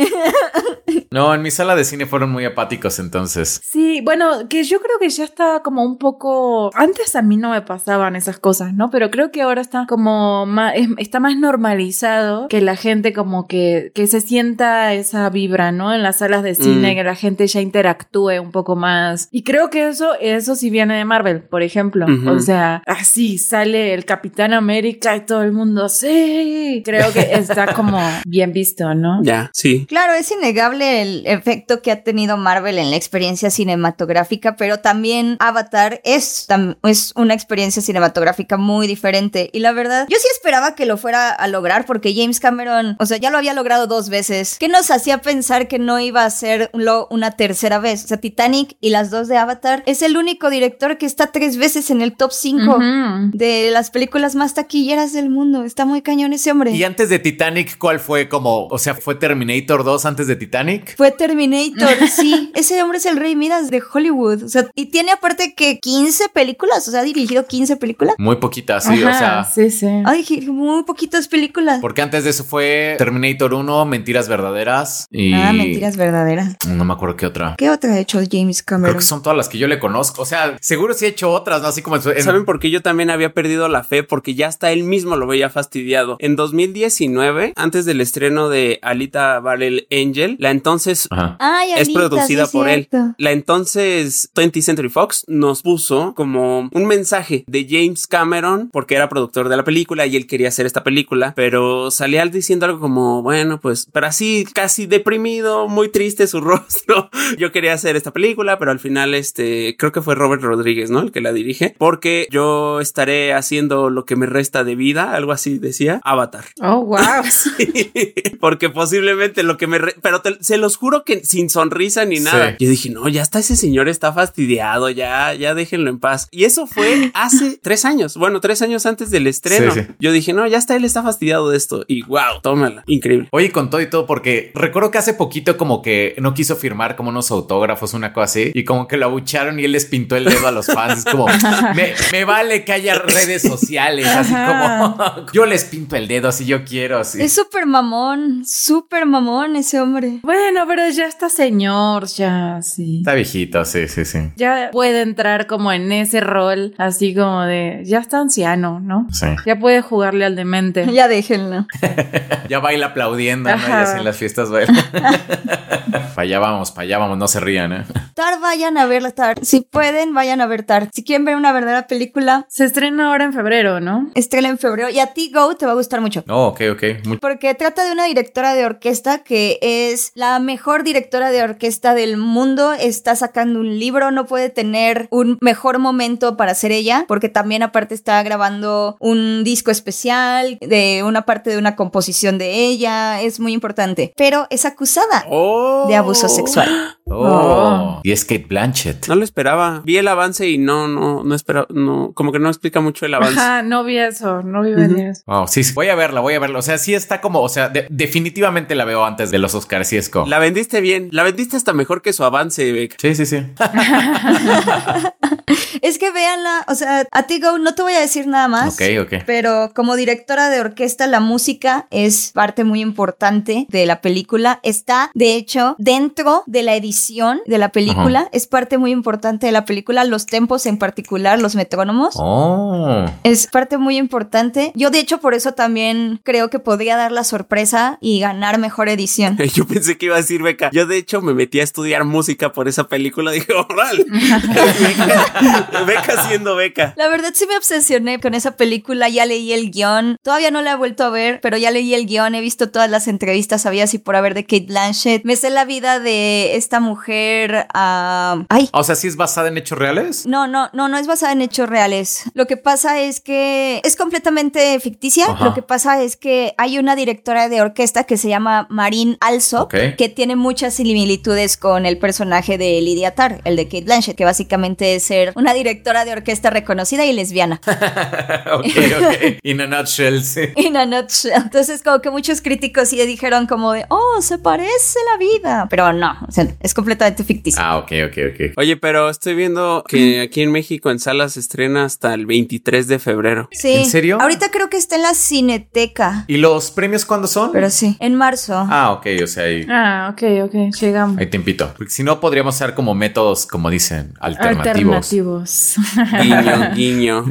[SPEAKER 1] No, en mi sala de cine fueron muy apáticos entonces.
[SPEAKER 3] Sí, bueno, que yo creo que ya está como un poco. Antes a mí no me pasaban esas cosas, ¿no? Pero creo que ahora está como más, es- está más normalizado que la gente como que, que se sienta esa vibra, ¿no? En las salas de cine,
[SPEAKER 2] Mm.
[SPEAKER 3] que la gente ya interactúe un poco más. Y creo que eso, eso sí viene de Marvel, por ejemplo. O sea, así sale el Capitán América y todo el mundo, sí. Creo que está como bien visto, ¿no?
[SPEAKER 2] Ya, sí.
[SPEAKER 4] Claro, es innegable el efecto que ha tenido Marvel en la experiencia cinematográfica, pero también Avatar es, tam- es una experiencia cinematográfica muy diferente. Y la verdad, yo sí esperaba que lo fuera a lograr porque James Cameron, o sea, ya lo había logrado dos veces. ¿Qué nos hacía pensar que no iba a hacerlo una tercera vez? O sea, Titanic y las dos de Avatar es el único director que está tres veces en el top 5
[SPEAKER 3] Ujú.
[SPEAKER 4] de las películas más taquilleras del mundo. Está muy cañón ese hombre.
[SPEAKER 1] Y antes de Titanic, ¿cuál fue como, o sea, fue Terminator 2 antes de Titanic?
[SPEAKER 4] Fue Terminator, sí. Ese hombre es el rey Midas de Hollywood. O sea, y tiene aparte que 15 películas. O sea, ha dirigido 15 películas.
[SPEAKER 1] Muy poquitas, sí, o sea.
[SPEAKER 3] sí, sí.
[SPEAKER 4] Dirigido muy poquitas películas.
[SPEAKER 1] Porque antes de eso fue Terminator 1, Mentiras Verdaderas y...
[SPEAKER 4] Ah, mentiras verdaderas.
[SPEAKER 1] No me acuerdo qué otra.
[SPEAKER 4] ¿Qué otra ha hecho James
[SPEAKER 1] Creo
[SPEAKER 4] Cameron?
[SPEAKER 1] que son todas las que yo le conozco. O sea, seguro sí he hecho otras, ¿no? Así como en-
[SPEAKER 2] ¿Saben por qué yo también había perdido la fe? Porque ya hasta él mismo lo veía fastidiado. En 2019 2019, antes del estreno de Alita Battle Angel, la entonces.
[SPEAKER 4] Ay,
[SPEAKER 2] es
[SPEAKER 4] Alita,
[SPEAKER 2] producida
[SPEAKER 4] sí,
[SPEAKER 2] por él. La entonces 20th Century Fox nos puso como un mensaje de James Cameron, porque era productor de la película y él quería hacer esta película, pero salía diciendo algo como, bueno, pues, pero así casi deprimido, muy triste su rostro. Yo quería hacer esta película, pero al final, este, creo que fue Robert Rodríguez, ¿no? El que la dirige, porque yo estaré haciendo lo que me resta de vida, algo así decía, Avatar.
[SPEAKER 3] Oh, wow.
[SPEAKER 2] Porque posiblemente lo que me... re- Pero te- se los juro que sin sonrisa ni nada.
[SPEAKER 1] Sí.
[SPEAKER 2] Yo dije, no, ya está ese señor, está fastidiado, ya, ya déjenlo en paz. Y eso fue hace tres años. Bueno, tres años antes del estreno.
[SPEAKER 1] Sí.
[SPEAKER 2] Yo dije, no, ya está, él está fastidiado de esto. Y wow, tómala. Increíble.
[SPEAKER 1] Oye, con todo y todo, porque recuerdo que hace poquito como que no quiso firmar como unos autógrafos, una cosa así, y como que lo abucharon y él les pintó el dedo a los fans. Es como, me, me vale que haya redes sociales, así como, yo les pinto el dedo si yo quiero, así.
[SPEAKER 4] Es súper mamón, súper mamón ese hombre.
[SPEAKER 3] bueno, pero ya está señor, ya, sí.
[SPEAKER 1] Está viejito, sí, sí, sí.
[SPEAKER 3] Ya puede entrar como en ese rol, así como de, ya está anciano, ¿no?
[SPEAKER 1] Sí.
[SPEAKER 3] Ya puede jugarle al demente.
[SPEAKER 4] Ya déjenlo.
[SPEAKER 1] Ya baila aplaudiendo, ¿no? Y
[SPEAKER 3] Ajá.
[SPEAKER 1] así en las fiestas baila. para allá vamos, para allá vamos, no se rían, ¿eh?
[SPEAKER 4] Tar, vayan a verla, Tar. Si pueden, vayan a ver Tar. Si quieren ver una verdadera película,
[SPEAKER 3] Se estrena ahora en febrero, ¿no?
[SPEAKER 4] estrena en febrero. Y a ti, Go, te va a gustar mucho.
[SPEAKER 1] Oh, ok, ok. Muy-
[SPEAKER 4] Porque trata de una directora de orquesta que es la mejor directora de orquesta del mundo. Está sacando un libro, no puede tener un mejor momento para ser ella, porque también aparte está grabando un disco especial de una parte de una composición de ella. Es muy importante. Pero es acusada
[SPEAKER 2] Oh.
[SPEAKER 4] de abuso sexual.
[SPEAKER 1] Oh. Y es Kate Blanchett.
[SPEAKER 2] No lo esperaba. Vi el avance y no, no, no esperaba, no, como que no explica mucho el avance.
[SPEAKER 3] Ajá, no vi eso, no vi venir eso.
[SPEAKER 1] Wow, sí, sí. Voy a verla, voy a verla. O sea, sí está como, o sea, de- definitivamente la veo antes de los Oscars, sí es como.
[SPEAKER 2] La vendiste bien. La vendiste hasta mejor que su avance, Beck.
[SPEAKER 1] Sí, sí, sí.
[SPEAKER 4] Es que véanla, o sea, a ti, Go, no te voy a decir nada más.
[SPEAKER 1] Ok, ok.
[SPEAKER 4] Pero como directora de orquesta, la música es parte muy importante de la película. Está, de hecho, dentro de la edición de la película. Es parte muy importante de la película. Los tempos en particular, los metrónomos.
[SPEAKER 1] Oh.
[SPEAKER 4] Es parte muy importante. Yo, de hecho, por eso también creo que podría dar la sorpresa y ganar mejor edición.
[SPEAKER 2] Yo pensé que iba a decir Beca. Yo de hecho me metí a estudiar música por esa película. Dije, órale. Beca, Beca siendo Beca.
[SPEAKER 4] La verdad sí me obsesioné con esa película, ya leí el guion, todavía no la he vuelto a ver, pero ya leí el guion, he visto todas las entrevistas, sabía si por haber de Kate Blanchett, me sé la vida de esta mujer, ah, ay,
[SPEAKER 1] O sea, sí es basada en hechos reales.
[SPEAKER 4] no, no, no, no es basada en hechos reales. Lo que pasa es que es completamente ficticia.
[SPEAKER 1] Ajá.
[SPEAKER 4] Lo que pasa es que hay una directora de orquesta que se llama Marin Alsop, que tiene muchas similitudes con el personaje de Lydia Tarr, el de Kate Blanchett, que básicamente es ser una directora de orquesta reconocida y lesbiana.
[SPEAKER 1] ok, ok. In a nutshell, sí.
[SPEAKER 4] In a nutshell. Entonces, como que muchos críticos sí dijeron como de, oh, se parece la vida. Pero no, o sea, es completamente ficticio.
[SPEAKER 1] Ah, ok, ok, ok.
[SPEAKER 2] Oye, pero estoy viendo que aquí en México en salas se estrena hasta el 23 de febrero.
[SPEAKER 4] Sí.
[SPEAKER 1] ¿En serio?
[SPEAKER 4] Ahorita creo que está en la cineteca.
[SPEAKER 1] ¿Y los premios cuándo son?
[SPEAKER 4] Pero sí, en marzo.
[SPEAKER 1] Ah, ok, o sea, hay,
[SPEAKER 3] Ah, ok, ok, llegamos.
[SPEAKER 1] hay tiempito. Porque si no, podríamos usar como métodos, como dicen, alternativos.
[SPEAKER 3] Alternativos.
[SPEAKER 2] Guiño, guiño.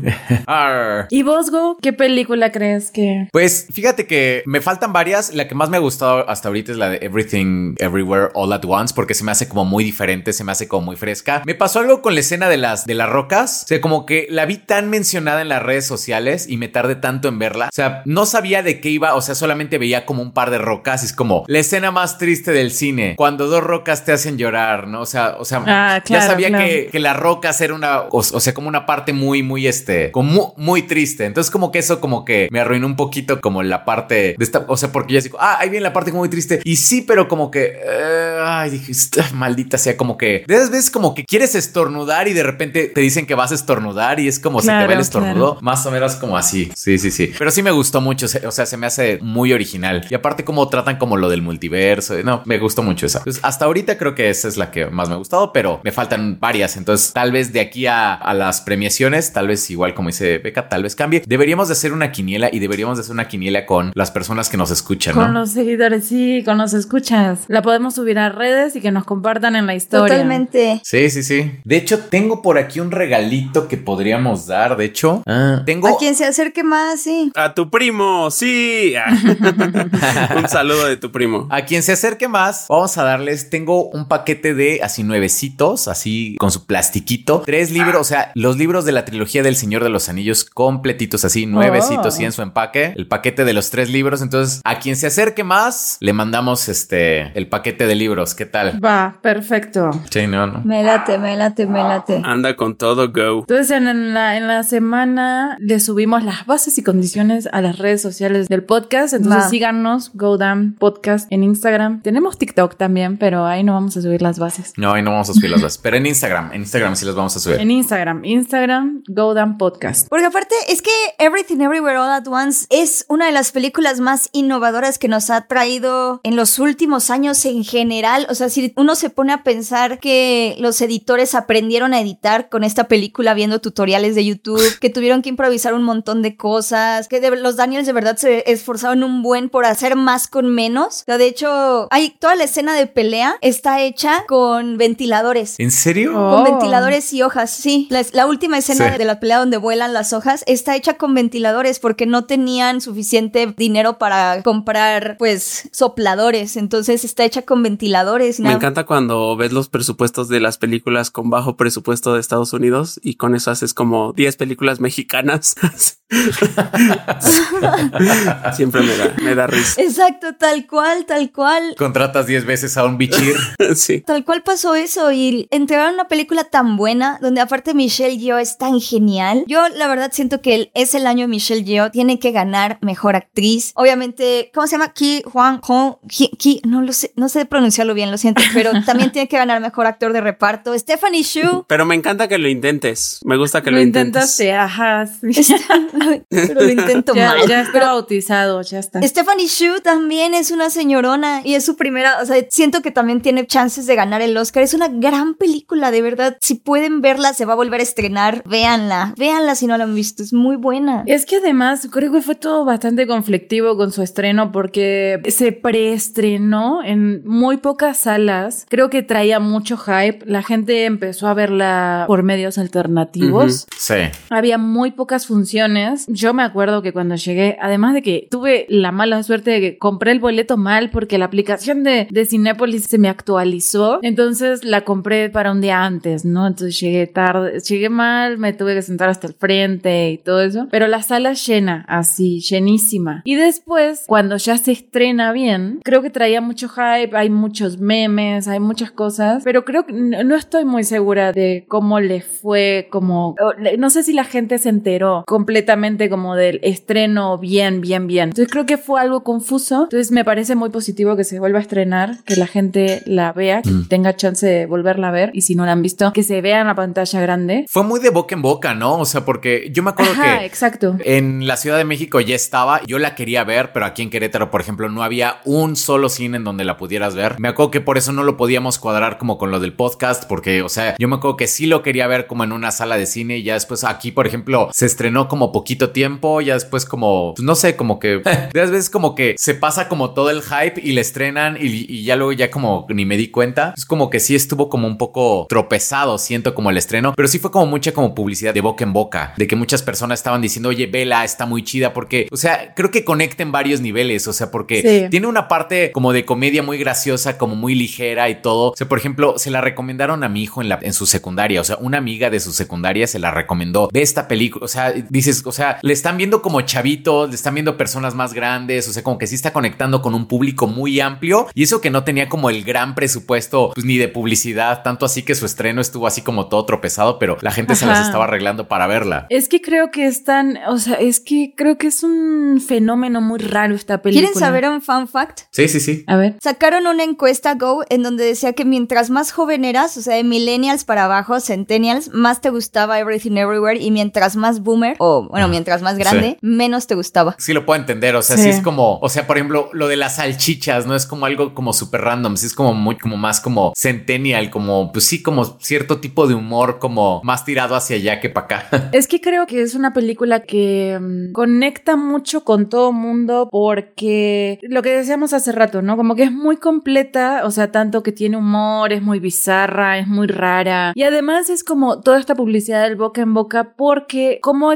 [SPEAKER 1] Arr.
[SPEAKER 3] ¿Y vos, Go? ¿Qué película crees que...?
[SPEAKER 1] Pues fíjate que me faltan varias. La que más me ha gustado hasta ahorita es la de Everything Everywhere All at Once, porque se me hace como muy diferente, se me hace como muy fresca. Me pasó algo con la escena de las, de las rocas. O sea, como que la vi tan mencionada en las redes sociales y me tardé tanto en verla. O sea, no sabía de qué iba, o sea, solamente veía como un par de rocas. Y es como la escena más triste del cine, cuando dos rocas te hacen llorar, ¿no? O sea, o sea,
[SPEAKER 3] Ah,
[SPEAKER 1] ya
[SPEAKER 3] claro,
[SPEAKER 1] sabía
[SPEAKER 3] claro.
[SPEAKER 1] que, que las rocas era una, o, o sea, como una parte muy, muy, este, como muy, muy triste. Entonces, como que eso como que me arruinó un poquito como la parte de esta, o sea, porque yo digo, ah, ahí viene la parte muy triste. Y sí, pero como que, eh, ay, dije, "Esta maldita sea, como que, de esas veces como que quieres estornudar y de repente te dicen que vas a estornudar y es como si te
[SPEAKER 3] Claro,
[SPEAKER 1] ve el estornudo. Más o menos como así. Sí, sí, sí. Pero sí me gustó mucho, se- o sea, se me hace muy original. Y aparte como tratan como lo del multiverso. No, me gustó mucho esa. Entonces, hasta ahorita creo que esa es la que más me ha gustado, pero me faltan varias. Entonces, tal vez de aquí a, a las premiaciones, tal vez igual como dice Beca, tal vez cambie. Deberíamos de hacer una quiniela y deberíamos de hacer una quiniela con las personas que nos escuchan,
[SPEAKER 3] Con
[SPEAKER 1] ¿no?
[SPEAKER 3] los seguidores, sí, con los escuchas. La podemos subir a redes y que nos compartan en la historia.
[SPEAKER 4] Totalmente.
[SPEAKER 1] Sí, sí, sí. De hecho, tengo por aquí un regalito que podríamos dar. De hecho, ah, tengo.
[SPEAKER 4] A quien se acerque más, sí.
[SPEAKER 2] A tu primo, sí. Un saludo de tu primo.
[SPEAKER 1] A quien se acerque más, vamos a darles, tengo un paquete de así nuevecitos, así con su plastiquito, tres libros, o sea, los libros de la trilogía del Señor de los Anillos completitos, así nuevecitos y en su empaque, el paquete de los tres libros. Entonces, a quien se acerque más, le mandamos este, el paquete de libros. ¿Qué tal?
[SPEAKER 3] Va, perfecto.
[SPEAKER 1] Sí, no, no.
[SPEAKER 4] Me late, me late, me late.
[SPEAKER 2] Anda con todo, go.
[SPEAKER 3] Entonces en, en la, en la semana le subimos las bases y condiciones a las redes sociales del podcast. Entonces
[SPEAKER 4] Va.
[SPEAKER 3] síganos, GoDam Podcast en Instagram. Tenemos TikTok también, pero ahí no vamos a subir las bases.
[SPEAKER 1] No, ahí no vamos a subir las bases. Pero en Instagram, en Instagram sí las vamos a subir.
[SPEAKER 3] En Instagram, Instagram, GoDam Podcast.
[SPEAKER 4] Porque aparte es que Everything Everywhere All at Once es una de las películas más innovadoras que nos ha traído en los últimos años en general. O sea, si uno se pone a pensar que los editores aprendieron a editar con esta película viendo tutoriales de YouTube, que tuvieron que improvisar un montón de cosas, que de- los Daniels de verdad se esforzaron un buen por hacer más con menos. O sea, de hecho, hay toda la escena de pelea está hecha con ventiladores.
[SPEAKER 1] ¿En serio?
[SPEAKER 3] Oh.
[SPEAKER 4] Con ventiladores y hojas, sí. La, la última escena
[SPEAKER 1] Sí.
[SPEAKER 4] de la pelea donde vuelan las hojas está hecha con ventiladores porque no tenían suficiente dinero para comprar, pues, sopladores. Entonces está hecha con ventiladores.
[SPEAKER 2] Me encanta cuando ves los presupuestos de las películas con bajo presupuesto de Estados Unidos y con eso haces como 10 películas mexicanas. Siempre me da, me da risa.
[SPEAKER 4] Exacto, tal cual, tal cual.
[SPEAKER 1] Contratas 10 veces a un bichir.
[SPEAKER 2] Sí.
[SPEAKER 4] Tal cual pasó eso y entregaron una película tan buena donde aparte Michelle Yeoh es tan genial. Yo la verdad siento que es el año Michelle Yeoh, tiene que ganar mejor actriz. Obviamente, ¿cómo se llama? Ki Juan Hong Ki, Ki- no lo sé, no sé pronunciarlo bien, lo siento, pero también tiene que ganar mejor actor de reparto. Stephanie Shu,
[SPEAKER 2] Pero me encanta que lo intentes. Me gusta que
[SPEAKER 3] Lo
[SPEAKER 2] lo, intentes.
[SPEAKER 3] intentaste, ajá. sí.
[SPEAKER 4] pero lo intento
[SPEAKER 3] ya,
[SPEAKER 4] mal.
[SPEAKER 3] ya está bautizado, ya está.
[SPEAKER 4] Stephanie Shu también es una señorona y es su primera, o sea, siento que también tiene chances de ganar el Oscar. Es una gran película, de verdad. Si pueden verla, se va a volver a estrenar. Véanla, véanla si no la han visto, es muy buena.
[SPEAKER 3] Es que además creo que fue todo bastante conflictivo con su estreno porque se preestrenó en muy pocas salas. Creo que traía mucho hype. La gente empezó a verla por medios alternativos.
[SPEAKER 1] Sí.
[SPEAKER 3] Había muy pocas funciones. Yo me acuerdo que cuando llegué, además de que tuve la mala suerte de que compré el boleto mal porque la aplicación de, de Cinépolis se me actualizó. Entonces la compré para un día antes, ¿no? Entonces llegué tarde, llegué mal, me tuve que sentar hasta el frente y todo eso. Pero la sala llena, así, llenísima. Y después, cuando ya se estrena bien, creo que traía mucho hype, hay muchos memes, hay muchas cosas, pero creo que no estoy muy segura de cómo le fue, como, no sé si la gente se enteró completamente como del estreno bien, bien, bien. Entonces creo que fue algo confuso. Entonces me parece muy positivo que se vuelva a estrenar, que la gente la vea, que tenga chance de volverla a ver y si no la han visto, que se vea en la pantalla grande.
[SPEAKER 1] Fue muy de boca en boca, ¿no? O sea, porque yo me acuerdo
[SPEAKER 3] Ajá,
[SPEAKER 1] que
[SPEAKER 3] exacto.
[SPEAKER 1] en la Ciudad de México ya estaba, yo la quería ver, pero aquí en Querétaro, por ejemplo, no había un solo cine en donde la pudieras ver. Me acuerdo que por eso no lo podíamos cuadrar como con lo del podcast, porque, o sea, yo me acuerdo que sí lo quería ver como en una sala de cine y ya después aquí, por ejemplo, se estrenó como poquito tiempo, ya después como, pues, no sé, como que, de las veces como que se pasa como todo el hype y le estrenan y, y ya luego ya como ni me di cuenta. Es como que sí estuvo como un poco tropezado, siento como el estreno, pero sí fue como mucha como publicidad de boca en boca, de que muchas personas estaban diciendo, oye, vela, está muy chida, porque, o sea, creo que conecta en varios niveles, o sea, porque
[SPEAKER 3] Sí.
[SPEAKER 1] tiene una parte como de comedia muy graciosa, como muy ligera y todo. O sea, por ejemplo, se la recomendaron a mi hijo en, la, en su secundaria, o sea, una amiga de su secundaria se la recomendó. Ve esta película, o sea, dices, o sea, le están viendo como chavitos, le están viendo personas más grandes, o sea, como que sí está conectando con un público muy amplio y eso que no tenía como el gran presupuesto pues, ni de publicidad, tanto así que su estreno estuvo así como todo tropezado, pero la gente se las estaba arreglando para verla.
[SPEAKER 3] Es que creo que están, o sea, es que creo que es un fenómeno muy raro esta película.
[SPEAKER 4] ¿Quieren saber un fun fact?
[SPEAKER 1] Sí, sí, sí.
[SPEAKER 3] A ver.
[SPEAKER 4] Sacaron una encuesta Go en donde decía que mientras más joven eras, o sea, de millennials para abajo, centennials, más te gustaba Everything Everywhere y mientras más boomer, o bueno, mientras más grande, menos te gustaba.
[SPEAKER 1] Sí lo puedo entender, o sea, sí.
[SPEAKER 3] Sí.
[SPEAKER 1] es como, o sea, por ejemplo, lo de las salchichas, no es como algo como súper random, sí es como muy, como más como centennial, como, pues sí, como cierto tipo de humor, como más tirado hacia allá que para acá.
[SPEAKER 3] Es que creo que es una película que mm, conecta mucho con todo mundo porque lo que decíamos hace rato, ¿no? Como que es muy completa, o sea, tanto que tiene humor, es muy bizarra, es muy rara. Y además es como toda esta publicidad del boca en boca porque cómo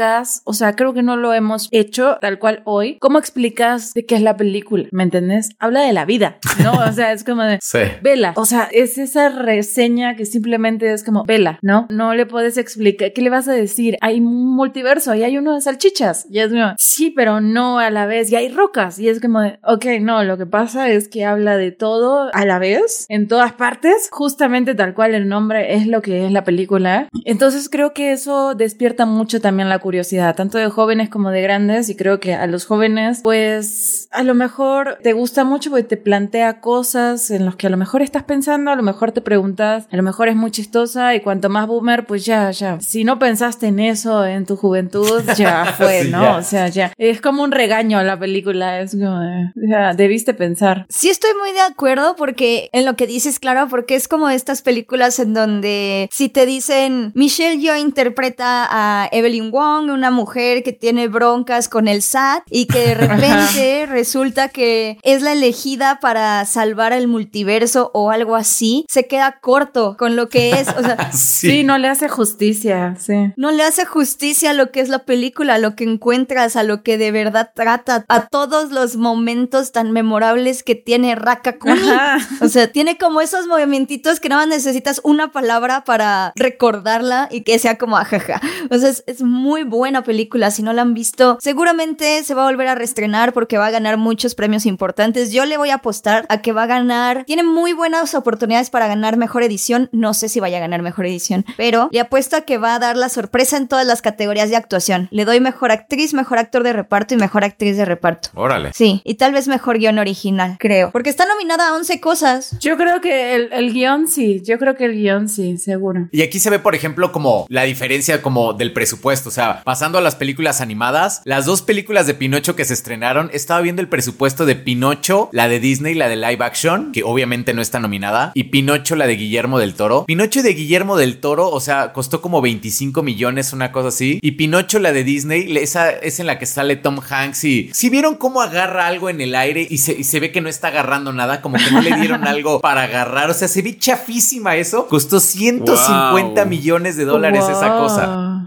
[SPEAKER 3] explicas? O sea, creo que no lo hemos hecho tal cual hoy. ¿Cómo explicas de qué es la película? ¿Me entendés? Habla de la vida, ¿no? O sea, es como de
[SPEAKER 1] Sí.
[SPEAKER 3] vela. O sea, es esa reseña que simplemente es como vela, ¿no? No le puedes explicar. ¿Qué le vas a decir? Hay un multiverso y hay uno de salchichas. Y es como, sí, pero no a la vez. Y hay rocas. Y es como, de, ok, no, lo que pasa es que habla de todo a la vez, en todas partes, justamente tal cual el nombre es lo que es la película. Entonces creo que eso despierta mucho también la curiosidad, tanto de jóvenes como de grandes. Y creo que a los jóvenes, pues a lo mejor te gusta mucho porque te plantea cosas en las que a lo mejor estás pensando, a lo mejor te preguntas, a lo mejor es muy chistosa y cuanto más boomer, pues ya, ya. Si no pensaste en eso en tu juventud, ya fue,
[SPEAKER 1] Sí,
[SPEAKER 3] ¿no?
[SPEAKER 1] ya.
[SPEAKER 3] O sea, ya. Es como un regaño la película, es como, de, ya, debiste pensar.
[SPEAKER 4] Sí estoy muy de acuerdo porque en lo que dices, claro, porque es como estas películas en donde si te dicen Michelle Yeoh interpreta a Evelyn Wong, una mujer que tiene broncas con el SAT y que de repente resulta que es la elegida para salvar el multiverso o algo así, se queda corto con lo que es, o sea,
[SPEAKER 3] Sí. no le hace justicia, sí.
[SPEAKER 4] no le hace justicia a lo que es la película, a lo que encuentras, a lo que de verdad trata, a todos los momentos tan memorables que tiene Rakakuni.
[SPEAKER 3] Ajá.
[SPEAKER 4] O sea, tiene como esos movimentitos que nada más necesitas una palabra para recordarla y que sea como ajaja. O sea, es, es muy buena película. Si no la han visto, seguramente se va a volver a reestrenar porque va a ganar muchos premios importantes. Yo le voy a apostar a que va a ganar. Tiene muy buenas oportunidades para ganar mejor edición. No sé si vaya a ganar mejor edición, pero le apuesto a que va a dar la sorpresa en todas las categorías de actuación. Le doy mejor actriz, mejor actor de reparto y mejor actriz de reparto.
[SPEAKER 1] Órale.
[SPEAKER 4] Sí, y tal vez mejor guion original, creo. Porque está nominada a 11 cosas.
[SPEAKER 3] Yo creo que el, el guion sí, yo creo que el guion sí, seguro.
[SPEAKER 1] Y aquí se ve, por ejemplo, como la diferencia como del presupuesto. O sea, pasando a las películas animadas, las dos películas de Pinocho que se estrenaron, estaba viendo el presupuesto de Pinocho, la de Disney, la de live action, que obviamente no está nominada, y Pinocho, la de Guillermo del Toro. Pinocho de Guillermo del Toro, o sea, costó como 25 millones, una cosa así. Y Pinocho, la de Disney, esa es en la que sale Tom Hanks. Y si vieron cómo agarra algo en el aire y se, y se ve que no está agarrando nada, como que no le dieron algo para agarrar. O sea, se ve chafísima eso. Costó 150
[SPEAKER 2] Wow.
[SPEAKER 1] millones de dólares esa
[SPEAKER 3] Wow.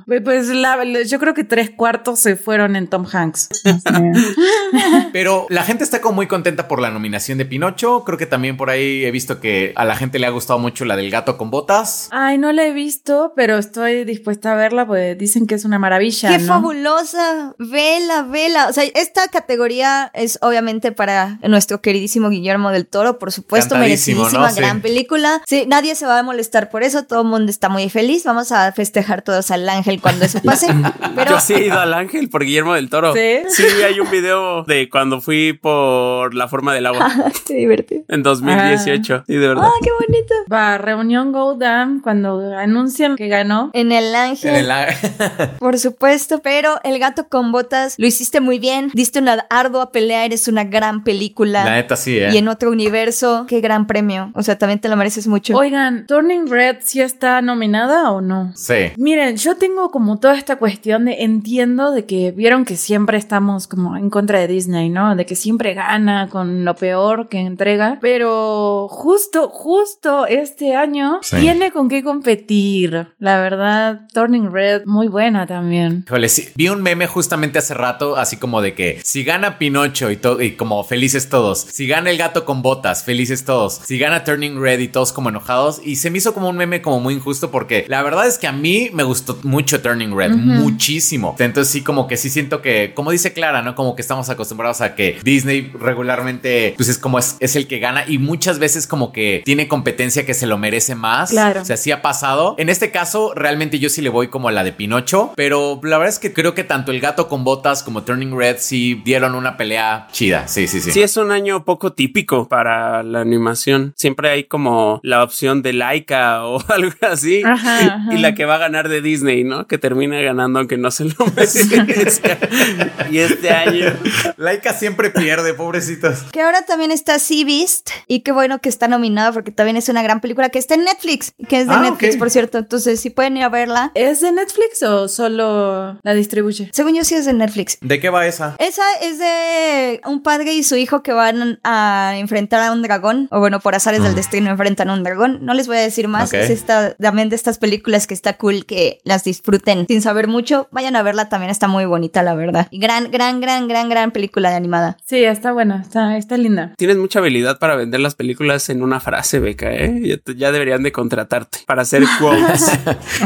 [SPEAKER 3] Pues la- yo creo que tres cuartos se fueron en Tom Hanks.
[SPEAKER 1] Pero la gente está como muy contenta por la nominación de Pinocho. Creo que también por ahí he visto que a la gente le ha gustado mucho la del gato con botas.
[SPEAKER 3] Ay, no la he visto, pero estoy dispuesta a verla, pues dicen que es una maravilla.
[SPEAKER 4] ¡Qué
[SPEAKER 3] ¿no?
[SPEAKER 4] fabulosa! Vela, vela. O sea, esta categoría es obviamente para nuestro queridísimo Guillermo del Toro, por supuesto, merecidísima,
[SPEAKER 1] ¿no? Sí.
[SPEAKER 4] gran película. Sí, nadie se va a molestar por eso, todo el mundo está muy feliz. Vamos a festejar todos al ángel cuando eso pase. Pero
[SPEAKER 2] Yo sí he ido al Ángel por Guillermo del Toro.
[SPEAKER 3] ¿Sí?
[SPEAKER 2] Sí, hay un video de cuando fui por la forma del agua
[SPEAKER 4] qué divertido.
[SPEAKER 2] en 2018. Sí, de verdad.
[SPEAKER 4] ¡Ah, qué bonito!
[SPEAKER 3] Va, reunión Go Down, cuando anuncian que ganó.
[SPEAKER 4] En el ángel.
[SPEAKER 1] En el-
[SPEAKER 4] Por supuesto, pero El gato con botas lo hiciste muy bien, diste una ardua pelea, eres una gran película.
[SPEAKER 1] La neta sí, ¿eh?
[SPEAKER 4] Y en otro universo, qué gran premio. O sea, también te lo mereces mucho.
[SPEAKER 3] Oigan, Turning Red sí está nominada o no?
[SPEAKER 1] Sí.
[SPEAKER 3] Miren, yo tengo como toda esta cuestión de entiendo de que vieron que siempre estamos como en contra de Disney, ¿no? De que siempre gana con lo peor que entrega, pero justo, justo este año
[SPEAKER 1] Sí.
[SPEAKER 3] tiene con qué competir. La verdad, Turning Red muy buena también.
[SPEAKER 1] Híjole, sí. Vi un meme justamente hace rato, así como de que si gana Pinocho y, to- y como felices todos, si gana el gato con botas, felices todos, si gana Turning Red y todos como enojados, y se me hizo como un meme como muy injusto porque la verdad es que a mí me gustó mucho Turning Red, muchísimo. Entonces sí, como que sí siento que, como dice Clara, ¿no? Como que estamos acostumbrados a que Disney regularmente, pues es como es, es el que gana y muchas veces como que tiene competencia que se lo merece más.
[SPEAKER 3] Claro.
[SPEAKER 1] O sea, sí ha pasado. En este caso, realmente yo sí le voy como a la de Pinocho, pero la verdad es que creo que tanto el gato con botas como Turning Red sí dieron una pelea chida. Sí, sí, sí.
[SPEAKER 2] Sí, es un año poco típico para la animación. Siempre hay como la opción de Laika o algo así.
[SPEAKER 3] Ajá, ajá.
[SPEAKER 2] Y la que va a ganar de Disney, ¿no? Que termina ganando aunque no se lo merezca. y este año.
[SPEAKER 1] Laika siempre pierde, pobrecitos.
[SPEAKER 4] Que ahora también está Sea Beast y qué bueno que está nominada porque también es una gran película que está en Netflix, que es de
[SPEAKER 1] Ah,
[SPEAKER 4] Netflix, por cierto. Entonces, si pueden ir a verla.
[SPEAKER 3] ¿Es de Netflix o solo la distribuye?
[SPEAKER 4] Según yo, sí es de Netflix.
[SPEAKER 1] ¿De qué va esa?
[SPEAKER 4] Esa es de un padre y su hijo que van a enfrentar a un dragón, o bueno, por azares del destino enfrentan a un dragón. No les voy a decir más, es esta, también de estas películas que está cool que las disfrutan disfruten sin saber mucho, vayan a verla también, está muy bonita, la verdad. Y gran, gran, gran, gran, gran película de animada.
[SPEAKER 3] Sí, está buena, está, está linda.
[SPEAKER 2] Tienes mucha habilidad para vender las películas en una frase, Beca, ¿eh? Ya, te- ya deberían de contratarte para hacer quotes.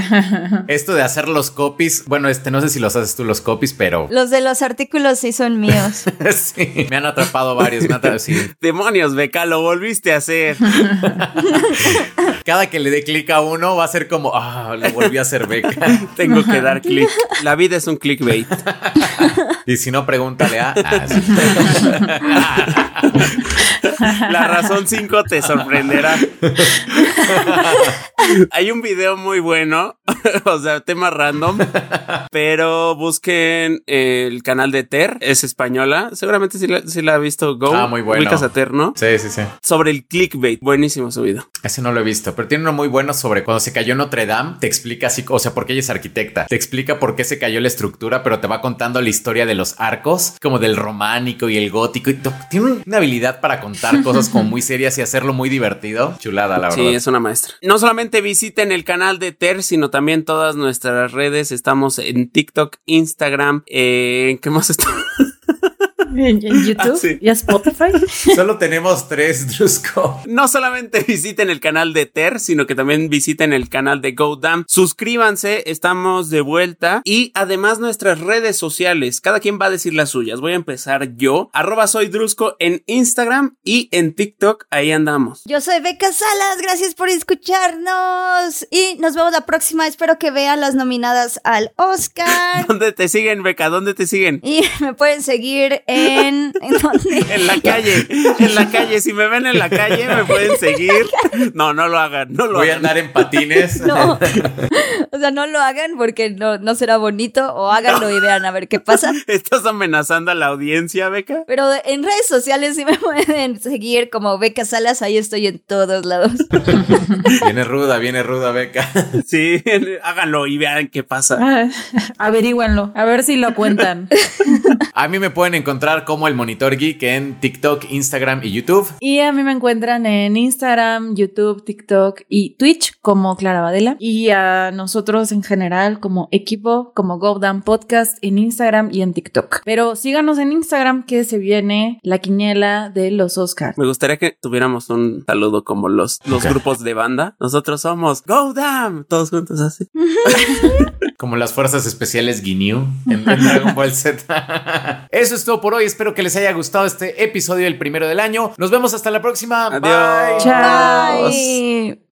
[SPEAKER 1] Esto de hacer los copies, bueno, este no sé si los haces tú los copies, pero
[SPEAKER 4] Los de los artículos sí son míos.
[SPEAKER 1] sí, me han atrapado varios. Me han atrapado, sí.
[SPEAKER 2] Demonios, Beca, lo volviste a hacer.
[SPEAKER 1] Cada que le dé clic a uno va a ser como, ah, lo volví a hacer beca.
[SPEAKER 2] Tengo que dar clic. La vida es un clickbait.
[SPEAKER 1] Y si no, pregúntale a.
[SPEAKER 2] La razón 5 te sorprenderá. Hay un video muy bueno, o sea, tema random, pero busquen el canal de Ter, es española, seguramente si la, sí la ha visto Go.
[SPEAKER 1] Ah, muy bueno.
[SPEAKER 2] A Ter, ¿no?
[SPEAKER 1] Sí, sí, sí.
[SPEAKER 2] Sobre el clickbait, buenísimo su video.
[SPEAKER 1] Ese no lo he visto, pero tiene uno muy bueno sobre cuando se cayó Notre Dame. Te explica así, o sea, porque ella es arquitecta. Te explica por qué se cayó la estructura, pero te va contando la historia de los arcos, como del románico y el gótico. Y tiene una habilidad para contar cosas como muy serias y hacerlo muy divertido. Chulada, la verdad.
[SPEAKER 2] Sí, es una maestra. No solamente visiten el canal de Ter, sino también todas nuestras redes. Estamos en TikTok, Instagram, eh, ¿qué más está?
[SPEAKER 3] En, en YouTube
[SPEAKER 2] Ah, sí.
[SPEAKER 3] y Spotify.
[SPEAKER 1] Solo tenemos tres, Drusco.
[SPEAKER 2] No solamente visiten el canal de Ter, sino que también visiten el canal de GoDam. Suscríbanse, estamos de vuelta. Y además nuestras redes sociales. Cada quien va a decir las suyas. Voy a empezar yo. Arroba soy Drusco en Instagram y en TikTok. Ahí andamos.
[SPEAKER 4] Yo soy Beca Salas, gracias por escucharnos. Y nos vemos la próxima. Espero que vean las nominadas al Oscar.
[SPEAKER 2] ¿Dónde te siguen, Beca? ¿Dónde te siguen?
[SPEAKER 4] Y me pueden seguir en. ¿En dónde?
[SPEAKER 2] En la calle, en la calle. Si me ven en la calle, me pueden seguir. No, no lo hagan, no lo
[SPEAKER 1] Voy a andar en patines.
[SPEAKER 4] No. O sea, no lo hagan porque no, no será bonito. O háganlo y vean a ver qué pasa.
[SPEAKER 2] ¿Estás amenazando a la audiencia, Beca?
[SPEAKER 4] Pero en redes sociales sí me pueden seguir como Beca Salas. Ahí estoy en todos lados.
[SPEAKER 1] Viene ruda, viene ruda, beca.
[SPEAKER 2] Sí, háganlo y vean qué pasa.
[SPEAKER 3] Ah, Averíguenlo, a ver si lo cuentan.
[SPEAKER 1] A mí me pueden encontrar como el Monitor Geek en TikTok, Instagram y YouTube.
[SPEAKER 3] Y a mí me encuentran en Instagram, YouTube, TikTok y Twitch como Clara Badela. Y a nosotros en general como equipo, como GoDam Podcast en Instagram y en TikTok. Pero síganos en Instagram que se viene la quiniela de los Oscars.
[SPEAKER 2] Me gustaría que tuviéramos un saludo como los, los grupos de banda. Nosotros somos Go Damn, todos juntos así.
[SPEAKER 1] Como las fuerzas especiales Ginyu en, en Dragon Ball Z. Eso es todo por hoy. Espero que les haya gustado este episodio, el primero del año. Nos vemos hasta la próxima.
[SPEAKER 2] Adiós.
[SPEAKER 1] Bye.
[SPEAKER 3] Chao.
[SPEAKER 4] Bye.